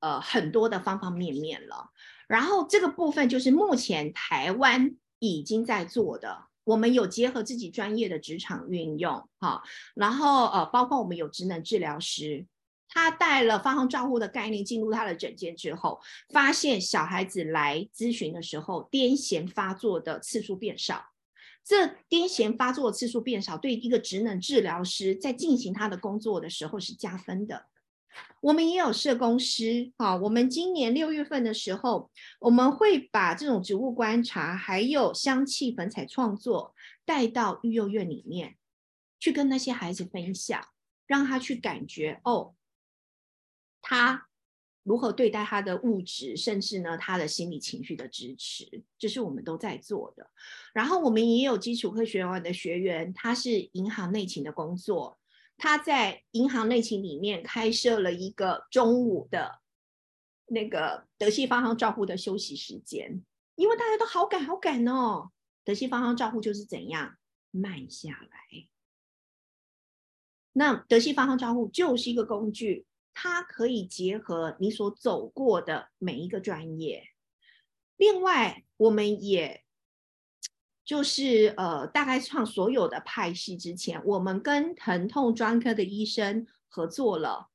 A: 呃很多的方方面面了。然后这个部分就是目前台湾已经在做的，我们有结合自己专业的职场运用，哈，然后呃包括我们有职能治疗师。他带了发放照护的概念进入他的诊间之后，发现小孩子来咨询的时候，癫痫发作的次数变少。这癫痫发作的次数变少，对一个职能治疗师在进行他的工作的时候是加分的。我们也有社工师，啊，我们今年六月份的时候，我们会把这种植物观察还有香气粉彩创作带到育幼院里面，去跟那些孩子分享，让他去感觉哦。他如何对待他的物质，甚至呢，他的心理情绪的支持，这是我们都在做的。然后我们也有基础科学院的学员，他是银行内勤的工作，他在银行内勤里面开设了一个中午的那个德系方向照护的休息时间，因为大家都好赶好赶哦。德系方向照护就是怎样慢下来，那德系方向照护就是一个工具。它可以结合你所走过的每一个专业。另外，我们也就是呃，大概创所有的派系之前，我们跟疼痛专科的医生合作了，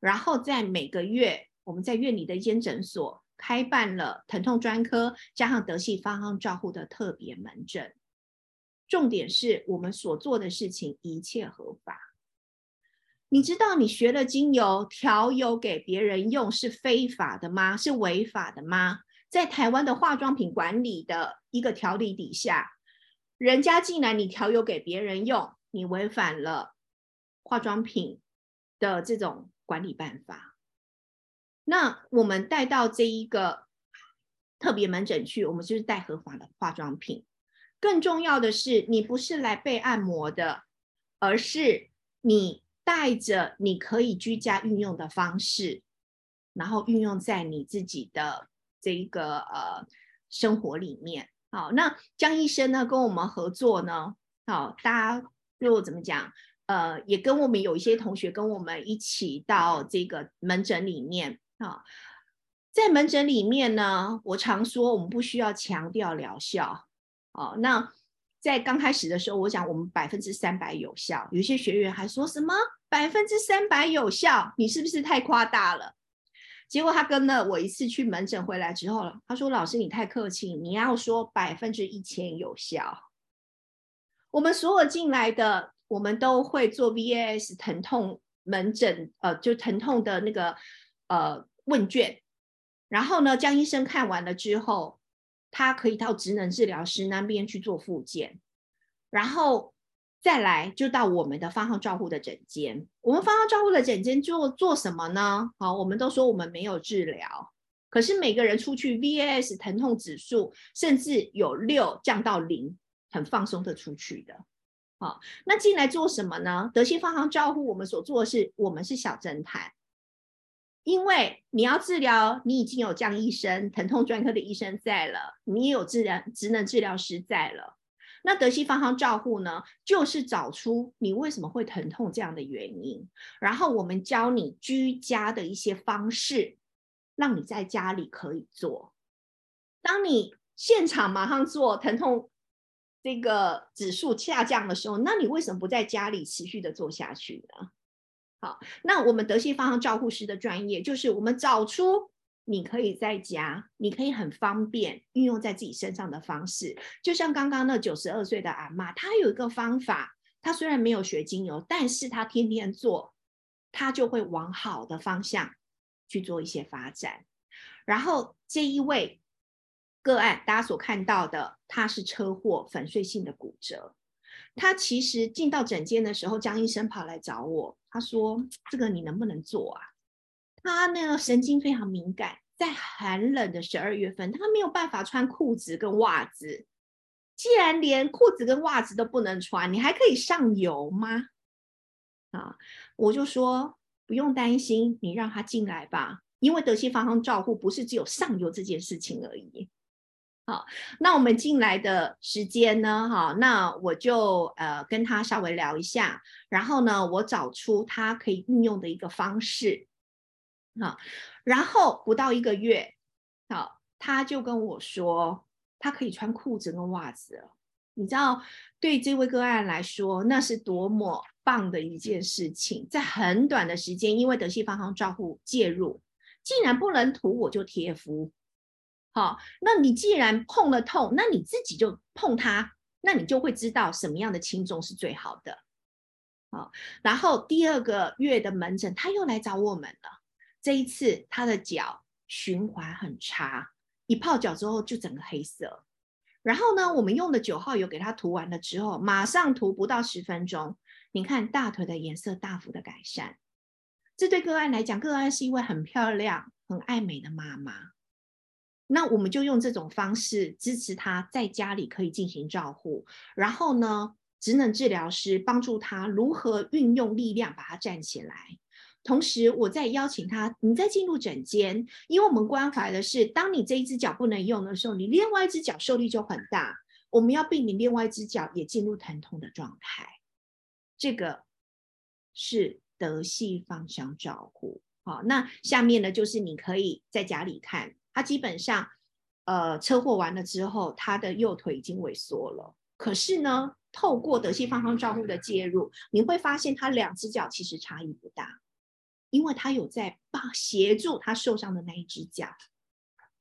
A: 然后在每个月，我们在院里的一间诊所开办了疼痛专科加上德系方向照护的特别门诊。重点是我们所做的事情一切合法。你知道你学了精油调油给别人用是非法的吗？是违法的吗？在台湾的化妆品管理的一个条例底下，人家进来你调油给别人用，你违反了化妆品的这种管理办法。那我们带到这一个特别门诊去，我们就是带合法的化妆品。更重要的是，你不是来被按摩的，而是你。带着你可以居家运用的方式，然后运用在你自己的这一个呃生活里面。好，那江医生呢跟我们合作呢，好，大家又怎么讲？呃，也跟我们有一些同学跟我们一起到这个门诊里面啊，在门诊里面呢，我常说我们不需要强调疗效，哦，那。在刚开始的时候，我讲我们百分之三百有效，有些学员还说什么百分之三百有效，你是不是太夸大了？结果他跟了我一次去门诊回来之后了，他说：“老师你太客气，你要说百分之一千有效。”我们所有进来的，我们都会做 VAS 疼痛门诊，呃，就疼痛的那个呃问卷，然后呢，江医生看完了之后。他可以到职能治疗师那边去做复健，然后再来就到我们的方号照护的诊间。我们方号照护的诊间做做什么呢？好，我们都说我们没有治疗，可是每个人出去 VAS 疼痛指数甚至有六降到零，很放松的出去的。好，那进来做什么呢？德信方行照护，我们所做的是，我们是小侦探，因为你要治疗，你已经有江医生、疼痛专科的医生在了，你也有治疗职能治疗师在了。那德西方行照护呢，就是找出你为什么会疼痛这样的原因，然后我们教你居家的一些方式，让你在家里可以做。当你现场马上做疼痛这个指数下降的时候，那你为什么不在家里持续的做下去呢？好，那我们德西方行照护师的专业就是我们找出。你可以在家，你可以很方便运用在自己身上的方式，就像刚刚那九十二岁的阿妈，她有一个方法，她虽然没有学精油，但是她天天做，她就会往好的方向去做一些发展。然后这一位个案，大家所看到的，他是车祸粉碎性的骨折，他其实进到诊间的时候，江医生跑来找我，他说：“这个你能不能做啊？”他呢神经非常敏感，在寒冷的十二月份，他没有办法穿裤子跟袜子。既然连裤子跟袜子都不能穿，你还可以上油吗？啊，我就说不用担心，你让他进来吧，因为德西方向照护不是只有上游这件事情而已。好，那我们进来的时间呢？哈，那我就呃跟他稍微聊一下，然后呢，我找出他可以运用的一个方式。好，然后不到一个月，好，他就跟我说，他可以穿裤子跟袜子了。你知道，对这位个案来说，那是多么棒的一件事情。在很短的时间，因为德系方行照护介入，既然不能涂，我就贴敷。好，那你既然碰了痛，那你自己就碰它，那你就会知道什么样的轻重是最好的。好，然后第二个月的门诊，他又来找我们了。这一次他的脚循环很差，一泡脚之后就整个黑色。然后呢，我们用的九号油给他涂完了之后，马上涂不到十分钟，你看大腿的颜色大幅的改善。这对个案来讲，个案是一位很漂亮、很爱美的妈妈。那我们就用这种方式支持他在家里可以进行照护，然后呢，职能治疗师帮助他如何运用力量把他站起来。同时，我在邀请他，你再进入诊间，因为我们关怀的是，当你这一只脚不能用的时候，你另外一只脚受力就很大。我们要避免另外一只脚也进入疼痛的状态。这个是德系方向照顾。好，那下面呢，就是你可以在家里看，他基本上，呃，车祸完了之后，他的右腿已经萎缩了。可是呢，透过德系方向照顾的介入，你会发现他两只脚其实差异不大。因为他有在帮协助他受伤的那一只脚，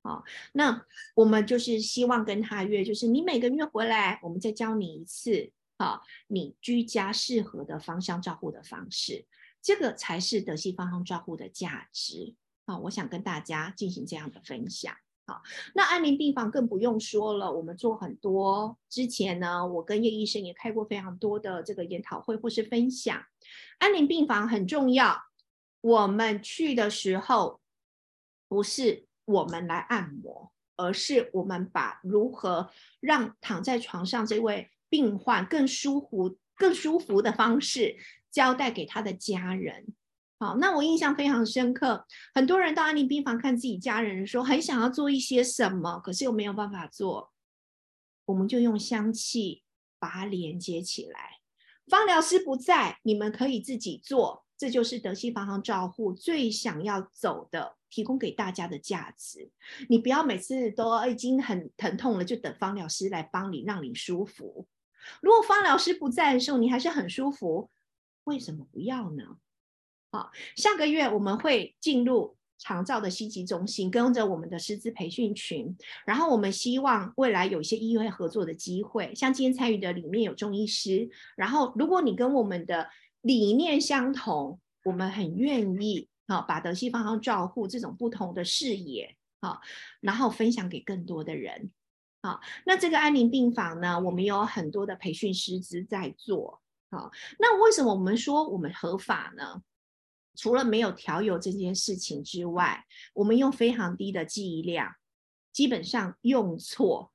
A: 好，那我们就是希望跟他约，就是你每个月回来，我们再教你一次，好，你居家适合的芳香照护的方式，这个才是德系芳香照护的价值啊！我想跟大家进行这样的分享。好，那安宁病房更不用说了，我们做很多，之前呢，我跟叶医生也开过非常多的这个研讨会或是分享，安宁病房很重要。我们去的时候，不是我们来按摩，而是我们把如何让躺在床上这位病患更舒服、更舒服的方式交代给他的家人。好，那我印象非常深刻。很多人到安宁病房看自己家人，说很想要做一些什么，可是又没有办法做，我们就用香气把它连接起来。芳疗师不在，你们可以自己做。这就是德西房行照护最想要走的，提供给大家的价值。你不要每次都已经很疼痛了，就等方疗师来帮你，让你舒服。如果方疗师不在的时候，你还是很舒服，为什么不要呢？好，下个月我们会进入长照的西级中心，跟着我们的师资培训群，然后我们希望未来有一些医院合作的机会，像今天参与的里面有中医师，然后如果你跟我们的。理念相同，我们很愿意啊，把德西方向照护这种不同的视野啊，然后分享给更多的人。好，那这个安宁病房呢，我们有很多的培训师资在做。好，那为什么我们说我们合法呢？除了没有调油这件事情之外，我们用非常低的记忆量，基本上用错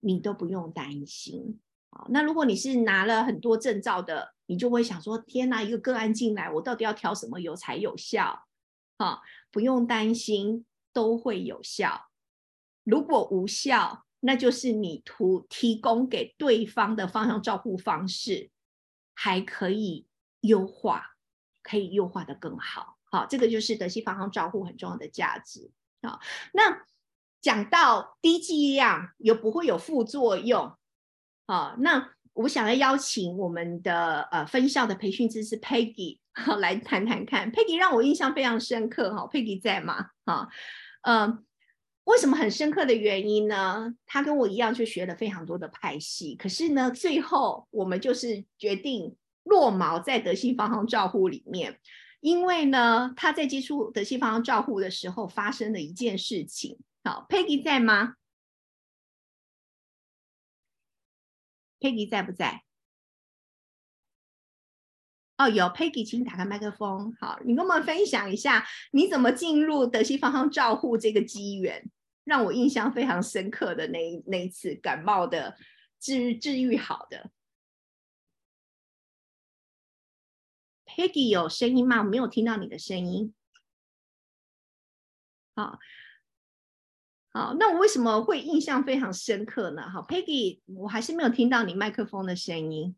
A: 你都不用担心。好，那如果你是拿了很多证照的，你就会想说：天哪，一个个案进来，我到底要调什么油才有效？啊，不用担心，都会有效。如果无效，那就是你图提供给对方的方向照护方式还可以优化，可以优化的更好。好，这个就是德系方向照护很重要的价值。好，那讲到低剂量又不会有副作用。好，那我想要邀请我们的呃分校的培训师 Peggy 来谈谈看。Peggy 让我印象非常深刻，哈，Peggy 在吗？哈，嗯，为什么很深刻的原因呢？他跟我一样，就学了非常多的派系，可是呢，最后我们就是决定落毛在德系方向照护里面，因为呢，他在接触德系方向照护的时候发生了一件事情。好，Peggy 在吗？Peggy 在不在？哦，有 Peggy，请打开麦克风。好，你跟我们分享一下你怎么进入德西方向照护这个机缘，让我印象非常深刻的那那一次感冒的治治愈好的。Peggy 有声音吗？我没有听到你的声音。好。好，那我为什么会印象非常深刻呢？好，Peggy，我还是没有听到你麦克风的声音。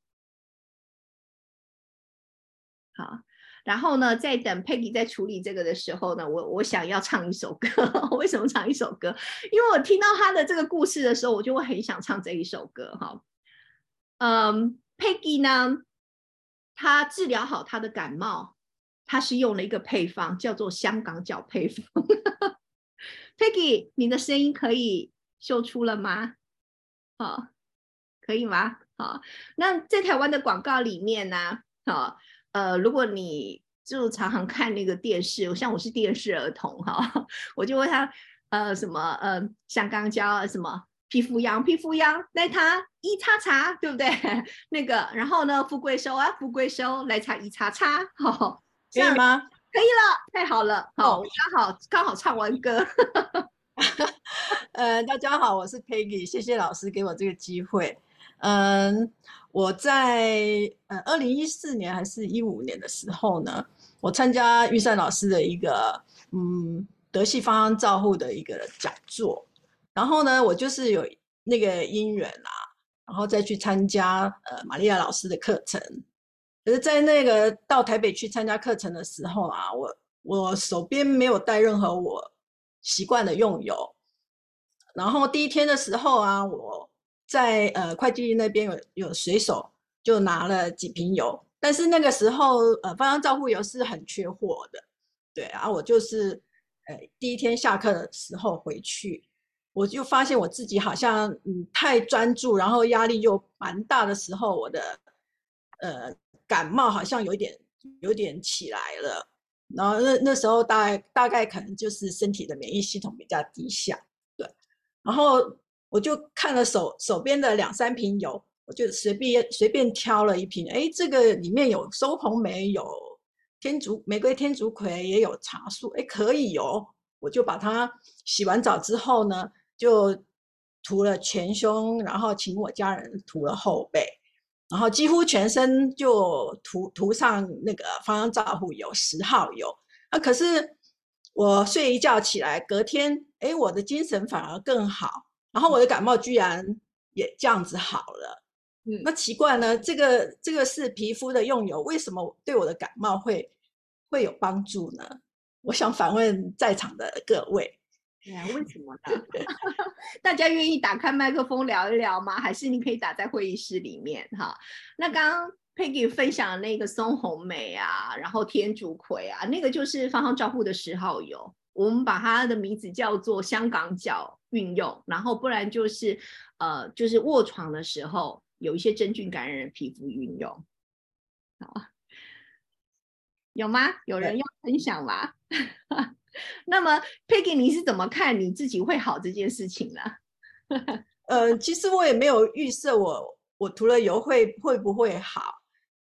A: 好，然后呢，在等 Peggy 在处理这个的时候呢，我我想要唱一首歌。为什么唱一首歌？因为我听到他的这个故事的时候，我就会很想唱这一首歌。哈，嗯，Peggy 呢，他治疗好他的感冒，他是用了一个配方，叫做香港脚配方。Peggy，你的声音可以秀出了吗？好，可以吗？好，那在台湾的广告里面呢？好，呃，如果你就常常看那个电视，像我是电视儿童哈，我就问他，呃，什么，呃，像刚刚教什么皮肤痒，皮肤痒，来擦一擦擦，对不对？那个，然后呢，富贵收啊，富贵收，来擦一擦擦，好，
E: 可以吗？
A: 可以了，太好了，好，刚好刚好唱完歌。
E: 呃，大家好，我是 Peggy，谢谢老师给我这个机会。嗯，我在呃二零一四年还是一五年的时候呢，我参加玉善老师的一个嗯德系方向照护的一个讲座，然后呢，我就是有那个因缘啊，然后再去参加呃玛利亚老师的课程。可是，在那个到台北去参加课程的时候啊，我我手边没有带任何我习惯的用油。然后第一天的时候啊，我在呃会计那边有有随手就拿了几瓶油，但是那个时候呃芳香照护油是很缺货的，对啊，我就是呃第一天下课的时候回去，我就发现我自己好像嗯太专注，然后压力又蛮大的时候，我的呃。感冒好像有点有点起来了，然后那那时候大概大概可能就是身体的免疫系统比较低下，对。然后我就看了手手边的两三瓶油，我就随便随便挑了一瓶，哎，这个里面有收红梅，有天竺玫瑰天竺葵，也有茶树，哎，可以哦。我就把它洗完澡之后呢，就涂了前胸，然后请我家人涂了后背。然后几乎全身就涂涂上那个芳香皂护油十号油，啊，可是我睡一觉起来，隔天，哎，我的精神反而更好，然后我的感冒居然也这样子好了，嗯，那奇怪呢？这个这个是皮肤的用油，为什么对我的感冒会会有帮助呢？我想反问在场的各位。
A: 对啊，为什么呢？大家愿意打开麦克风聊一聊吗？还是你可以打在会议室里面哈？那刚刚 Peggy 分享的那个松红梅啊，然后天竺葵啊，那个就是芳芳照护的十号油，我们把它的名字叫做香港脚运用，然后不然就是呃，就是卧床的时候有一些真菌感染的皮肤运用，好，有吗？有人要分享吗？那么，Peggy，你是怎么看你自己会好这件事情呢？
E: 呃，其实我也没有预设我我涂了油会会不会好，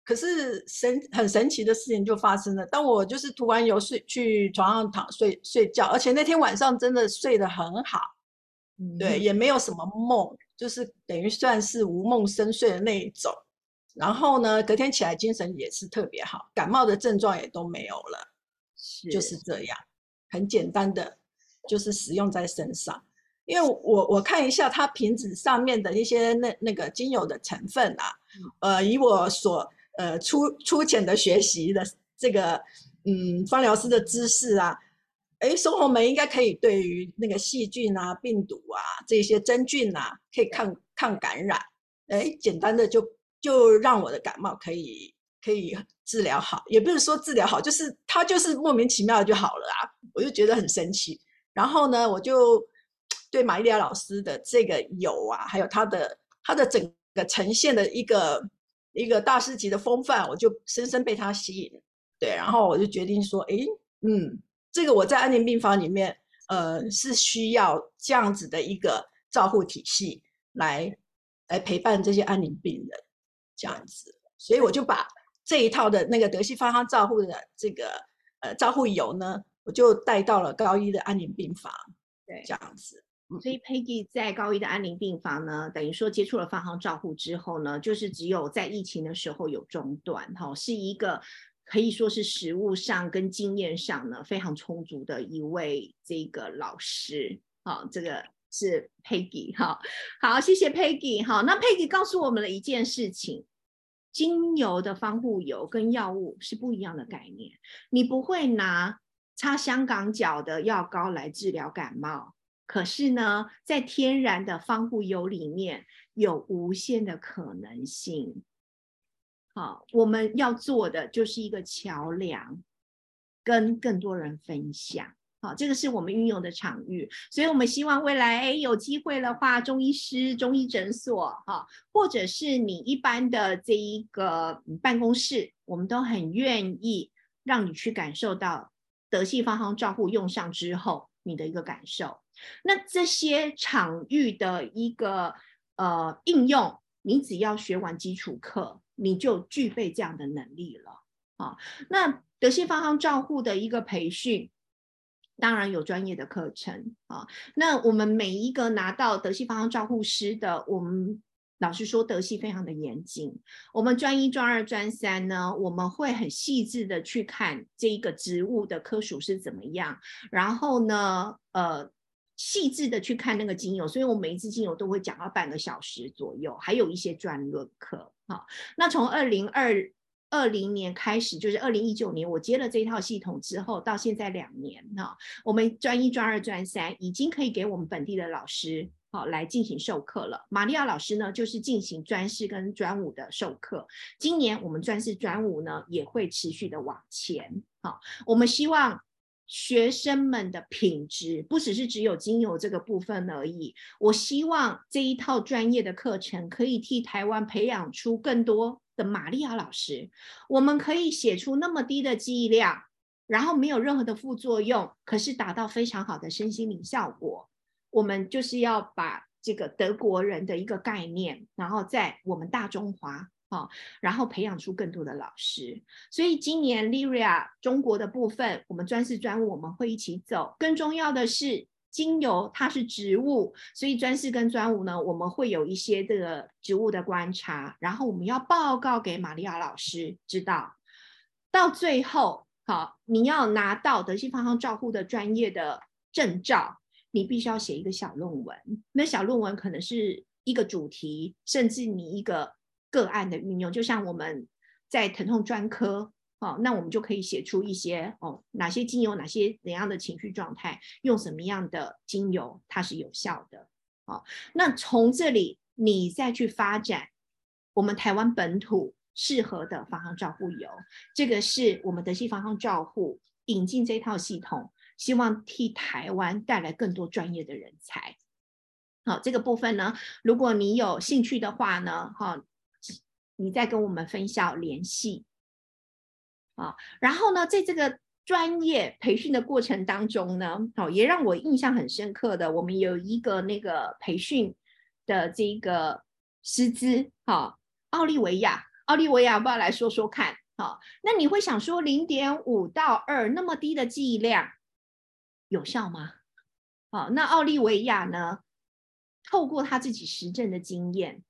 E: 可是神很神奇的事情就发生了。当我就是涂完油睡去床上躺睡睡觉，而且那天晚上真的睡得很好，对，也没有什么梦，就是等于算是无梦深睡的那一种。然后呢，隔天起来精神也是特别好，感冒的症状也都没有了，是就是这样，很简单的，就是使用在身上。因为我我看一下它瓶子上面的一些那那个精油的成分啊，呃，以我所呃粗粗浅的学习的这个嗯芳疗师的知识啊，哎，松红梅应该可以对于那个细菌啊、病毒啊这些真菌啊，可以抗抗感染，哎，简单的就就让我的感冒可以可以治疗好，也不是说治疗好，就是它就是莫名其妙就好了啊，我就觉得很神奇。然后呢，我就。对玛利亚老师的这个有啊，还有他的他的整个呈现的一个一个大师级的风范，我就深深被他吸引。对，然后我就决定说，哎，嗯，这个我在安宁病房里面，呃，是需要这样子的一个照护体系来来陪伴这些安宁病人，这样子。所以我就把这一套的那个德西芳康照护的这个呃照护油呢，我就带到了高一的安宁病房，
A: 对，
E: 这样子。
A: 所以 Peggy 在高一的安宁病房呢，等于说接触了方航照护之后呢，就是只有在疫情的时候有中断，哈，是一个可以说是实物上跟经验上呢非常充足的一位这个老师，好，这个是 Peggy，哈，好，谢谢 Peggy，哈，那 Peggy 告诉我们了一件事情，精油的防护油跟药物是不一样的概念，你不会拿擦香港脚的药膏来治疗感冒。可是呢，在天然的防护油里面有无限的可能性。好，我们要做的就是一个桥梁，跟更多人分享。好，这个是我们运用的场域，所以我们希望未来有机会的话，中医师、中医诊所，哈，或者是你一般的这一个办公室，我们都很愿意让你去感受到德系方行照护用上之后你的一个感受。那这些场域的一个呃应用，你只要学完基础课，你就具备这样的能力了啊。那德信方行照护的一个培训，当然有专业的课程啊。那我们每一个拿到德信方行照护师的，我们。老实说，德系非常的严谨。我们专一、专二、专三呢，我们会很细致的去看这一个植物的科属是怎么样，然后呢，呃，细致的去看那个精油。所以我每一次精油都会讲到半个小时左右，还有一些专论课。好，那从二零二二零年开始，就是二零一九年，我接了这一套系统之后，到现在两年哈，我们专一、专二、专三已经可以给我们本地的老师。好，来进行授课了。玛利亚老师呢，就是进行专四跟专五的授课。今年我们专四、专五呢，也会持续的往前。好，我们希望学生们的品质不只是只有精油这个部分而已。我希望这一套专业的课程可以替台湾培养出更多的玛利亚老师。我们可以写出那么低的记忆量，然后没有任何的副作用，可是达到非常好的身心灵效果。我们就是要把这个德国人的一个概念，然后在我们大中华啊，然后培养出更多的老师。所以今年 Liria 中国的部分，我们专四专五我们会一起走。更重要的是，精油它是植物，所以专四跟专五呢，我们会有一些这个植物的观察，然后我们要报告给玛利亚老师知道。到最后，好，你要拿到德西方康照护的专业的证照。你必须要写一个小论文，那小论文可能是一个主题，甚至你一个个案的运用。就像我们在疼痛专科，哦，那我们就可以写出一些哦，哪些精油，哪些怎样的情绪状态，用什么样的精油，它是有效的。哦，那从这里你再去发展我们台湾本土适合的防寒照护油，这个是我们德系防寒照护引进这套系统。希望替台湾带来更多专业的人才。好，这个部分呢，如果你有兴趣的话呢，哈，你再跟我们分校联系。啊，然后呢，在这个专业培训的过程当中呢，好，也让我印象很深刻的，我们有一个那个培训的这个师资，哈，奥利维亚。奥利维亚要不要来说说看？好，那你会想说零点五到二那么低的剂量有效吗？好，那奥利维亚呢？透过他自己实证的经验，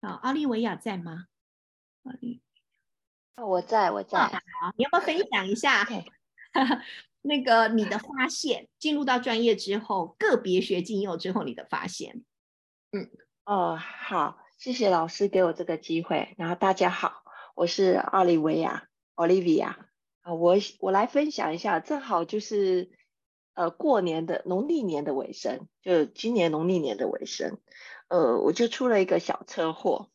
A: 啊，奥利维亚在吗？奥利，
F: 我在我在。
A: 好，你要不要分享一下 那个你的发现？进入到专业之后，个别学精油之后，你的发现？
F: 嗯，哦，好，谢谢老师给我这个机会。然后大家好。我是奥利维亚，Olivia 啊，我我来分享一下，正好就是呃过年的农历年的尾声，就今年农历年的尾声，呃，我就出了一个小车祸。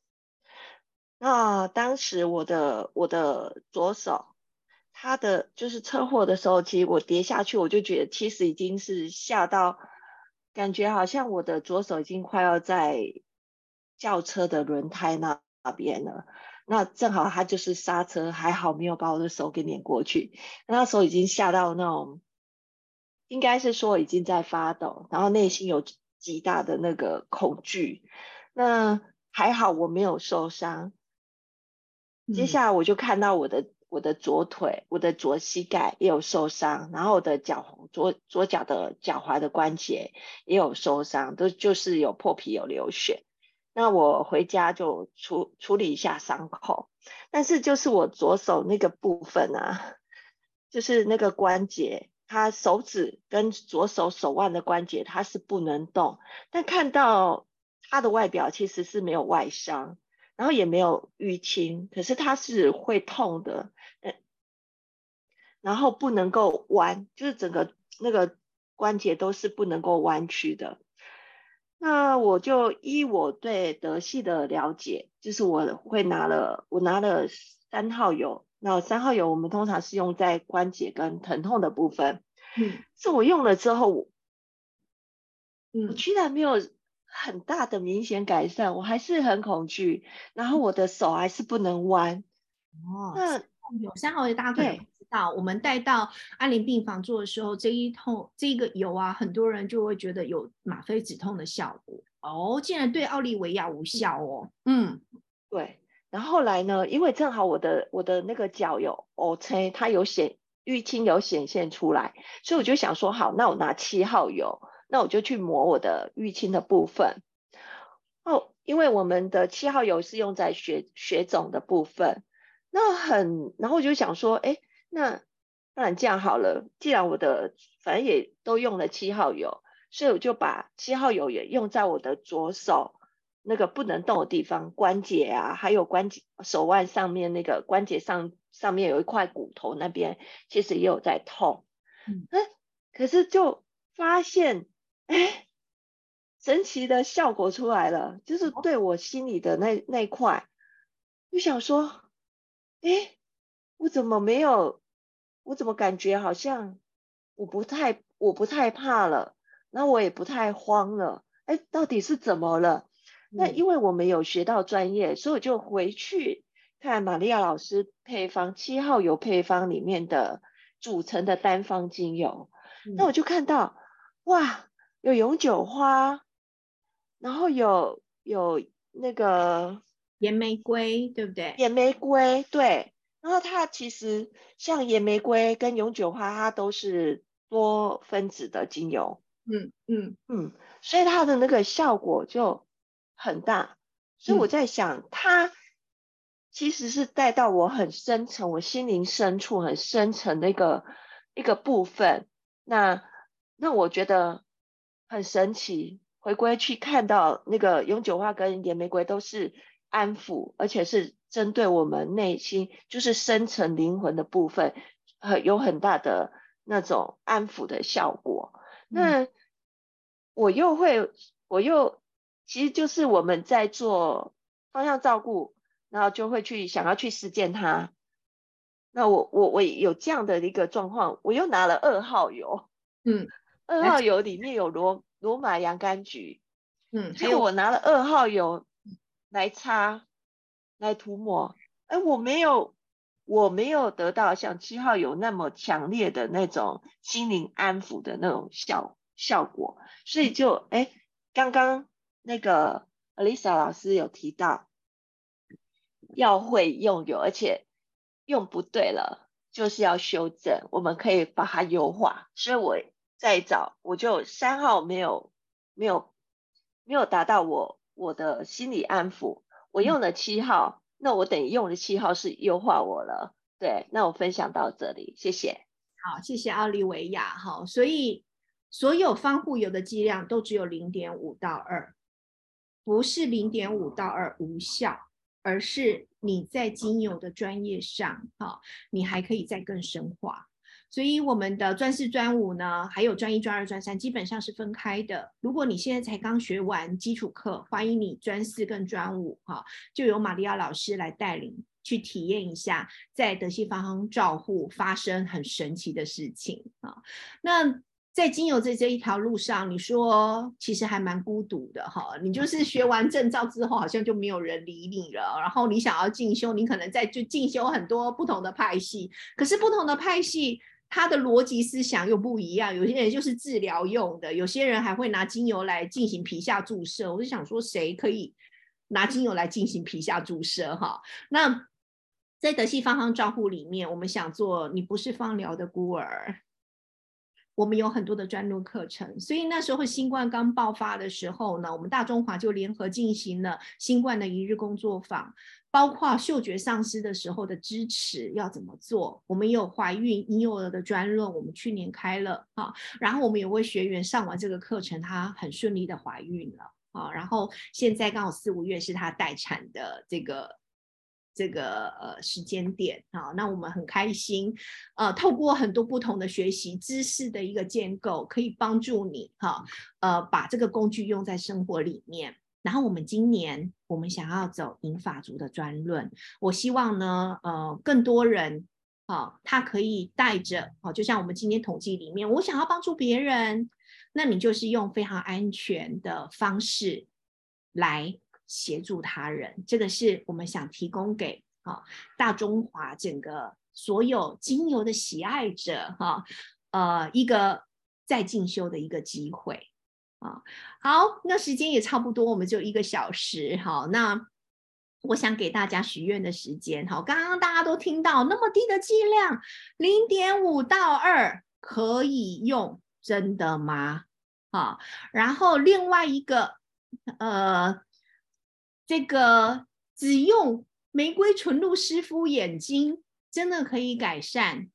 F: 那当时我的我的左手，他的就是车祸的时候，其实我跌下去，我就觉得其实已经是吓到，感觉好像我的左手已经快要在轿车的轮胎那那边了。那正好他就是刹车，还好没有把我的手给碾过去。那时候已经吓到那种，应该是说已经在发抖，然后内心有极大的那个恐惧。那还好我没有受伤。接下来我就看到我的我的左腿，我的左膝盖也有受伤，然后我的脚左左脚的脚踝的关节也有受伤，都就是有破皮有流血。那我回家就处处理一下伤口，但是就是我左手那个部分啊，就是那个关节，他手指跟左手手腕的关节它是不能动，但看到他的外表其实是没有外伤，然后也没有淤青，可是它是会痛的，嗯，然后不能够弯，就是整个那个关节都是不能够弯曲的。那我就依我对德系的了解，就是我会拿了，我拿了三号油。那三号油我们通常是用在关节跟疼痛的部分。嗯，是我用了之后，嗯，居然没有很大的明显改善，我还是很恐惧，然后我的手还是不能弯。
A: 哦，那有三号油大家可以。到我们带到安宁病房做的时候，这一痛这个油啊，很多人就会觉得有吗啡止痛的效果哦，竟然对奥利维亚无效哦。
F: 嗯，对。然后来呢，因为正好我的我的那个脚有 O C，它有显淤青有显现出来，所以我就想说，好，那我拿七号油，那我就去抹我的淤青的部分。哦，因为我们的七号油是用在血血肿的部分，那很，然后我就想说，哎。那不然这样好了，既然我的反正也都用了七号油，所以我就把七号油也用在我的左手那个不能动的地方，关节啊，还有关节手腕上面那个关节上上面有一块骨头那边，其实也有在痛。嗯，可是就发现，哎，神奇的效果出来了，就是对我心里的那那块，就想说，哎。我怎么没有？我怎么感觉好像我不太我不太怕了，那我也不太慌了。哎，到底是怎么了？那因为我没有学到专业，所以我就回去看玛利亚老师配方七号油配方里面的组成的单方精油。那我就看到哇，有永久花，然后有有那个
A: 岩玫瑰，对不对？
F: 岩玫瑰，对。然后它其实像野玫瑰跟永久花，它都是多分子的精油，嗯嗯嗯，所以它的那个效果就很大。所以我在想，它其实是带到我很深层、我心灵深处很深层的一个一个部分。那那我觉得很神奇。回归去看到那个永久花跟野玫瑰都是安抚，而且是。针对我们内心就是深层灵魂的部分，很，有很大的那种安抚的效果。那我又会，我又其实就是我们在做方向照顾，然后就会去想要去实践它。那我我我有这样的一个状况，我又拿了二号油，嗯，二号油里面有罗罗马洋甘菊，嗯，结果我拿了二号油来擦。来涂抹，哎，我没有，我没有得到像七号油那么强烈的那种心灵安抚的那种效效果，所以就哎，刚刚那个 Alisa 老师有提到，要会用油，而且用不对了就是要修正，我们可以把它优化。所以我再找，我就三号没有没有没有达到我我的心理安抚，我用了七号，那我等于用了七号是优化我了。对，那我分享到这里，谢谢。
A: 好，谢谢奥利维亚。好，所以所有防护油的剂量都只有零点五到二，不是零点五到二无效，而是你在精油的专业上，哈，你还可以再更深化。所以我们的专四、专五呢，还有专一、专二、专三，基本上是分开的。如果你现在才刚学完基础课，欢迎你专四跟专五，哈，就由玛利亚老师来带领。去体验一下，在德西方照护发生很神奇的事情啊！那在精油这这一条路上，你说其实还蛮孤独的哈。你就是学完证照之后，好像就没有人理你了。然后你想要进修，你可能在就进修很多不同的派系，可是不同的派系，它的逻辑思想又不一样。有些人就是治疗用的，有些人还会拿精油来进行皮下注射。我就想说，谁可以拿精油来进行皮下注射？哈，那。在德系芳香照护里面，我们想做你不是芳疗的孤儿，我们有很多的专录课程。所以那时候新冠刚爆发的时候呢，我们大中华就联合进行了新冠的一日工作坊，包括嗅觉丧失的时候的支持要怎么做。我们有怀孕婴幼儿的专论，我们去年开了啊，然后我们有位学员上完这个课程，她很顺利的怀孕了啊，然后现在刚好四五月是她待产的这个。这个呃时间点啊，那我们很开心，呃，透过很多不同的学习知识的一个建构，可以帮助你哈，呃，把这个工具用在生活里面。然后我们今年我们想要走银法族的专论，我希望呢，呃，更多人啊，他可以带着哦，就像我们今天统计里面，我想要帮助别人，那你就是用非常安全的方式来。协助他人，这个是我们想提供给啊大中华整个所有精油的喜爱者哈，呃一个再进修的一个机会啊。好，那时间也差不多，我们就一个小时。好，那我想给大家许愿的时间。好，刚刚大家都听到那么低的剂量，零点五到二可以用，真的吗？好，然后另外一个呃。这个只用玫瑰纯露湿敷眼睛，真的可以改善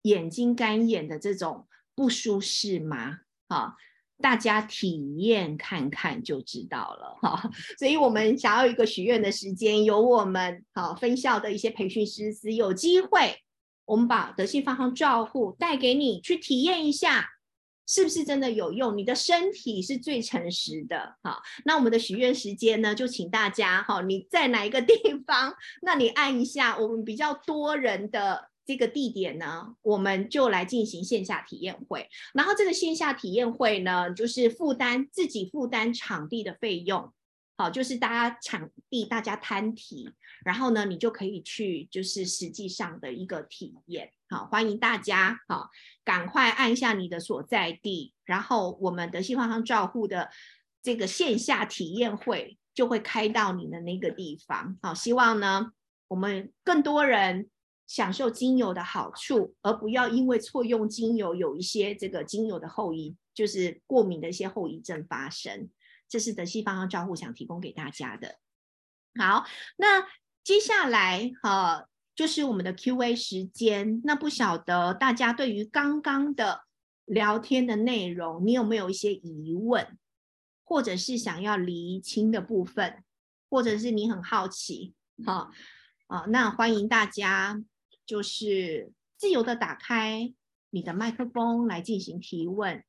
A: 眼睛干眼的这种不舒适吗？哈，大家体验看看就知道了。哈，所以我们想要一个许愿的时间，由我们好分校的一些培训师资有机会，我们把德信方向照护带给你去体验一下。是不是真的有用？你的身体是最诚实的，好。那我们的许愿时间呢？就请大家哈，你在哪一个地方？那你按一下我们比较多人的这个地点呢，我们就来进行线下体验会。然后这个线下体验会呢，就是负担自己负担场地的费用。好，就是大家场地，大家摊提，然后呢，你就可以去，就是实际上的一个体验。好，欢迎大家，好，赶快按下你的所在地，然后我们的西方商照护的这个线下体验会就会开到你的那个地方。好，希望呢，我们更多人享受精油的好处，而不要因为错用精油有一些这个精油的后遗，就是过敏的一些后遗症发生。这是德西方向照护想提供给大家的。好，那接下来哈就是我们的 Q&A 时间。那不晓得大家对于刚刚的聊天的内容，你有没有一些疑问，或者是想要厘清的部分，或者是你很好奇？哈啊，那欢迎大家就是自由的打开你的麦克风来进行提问。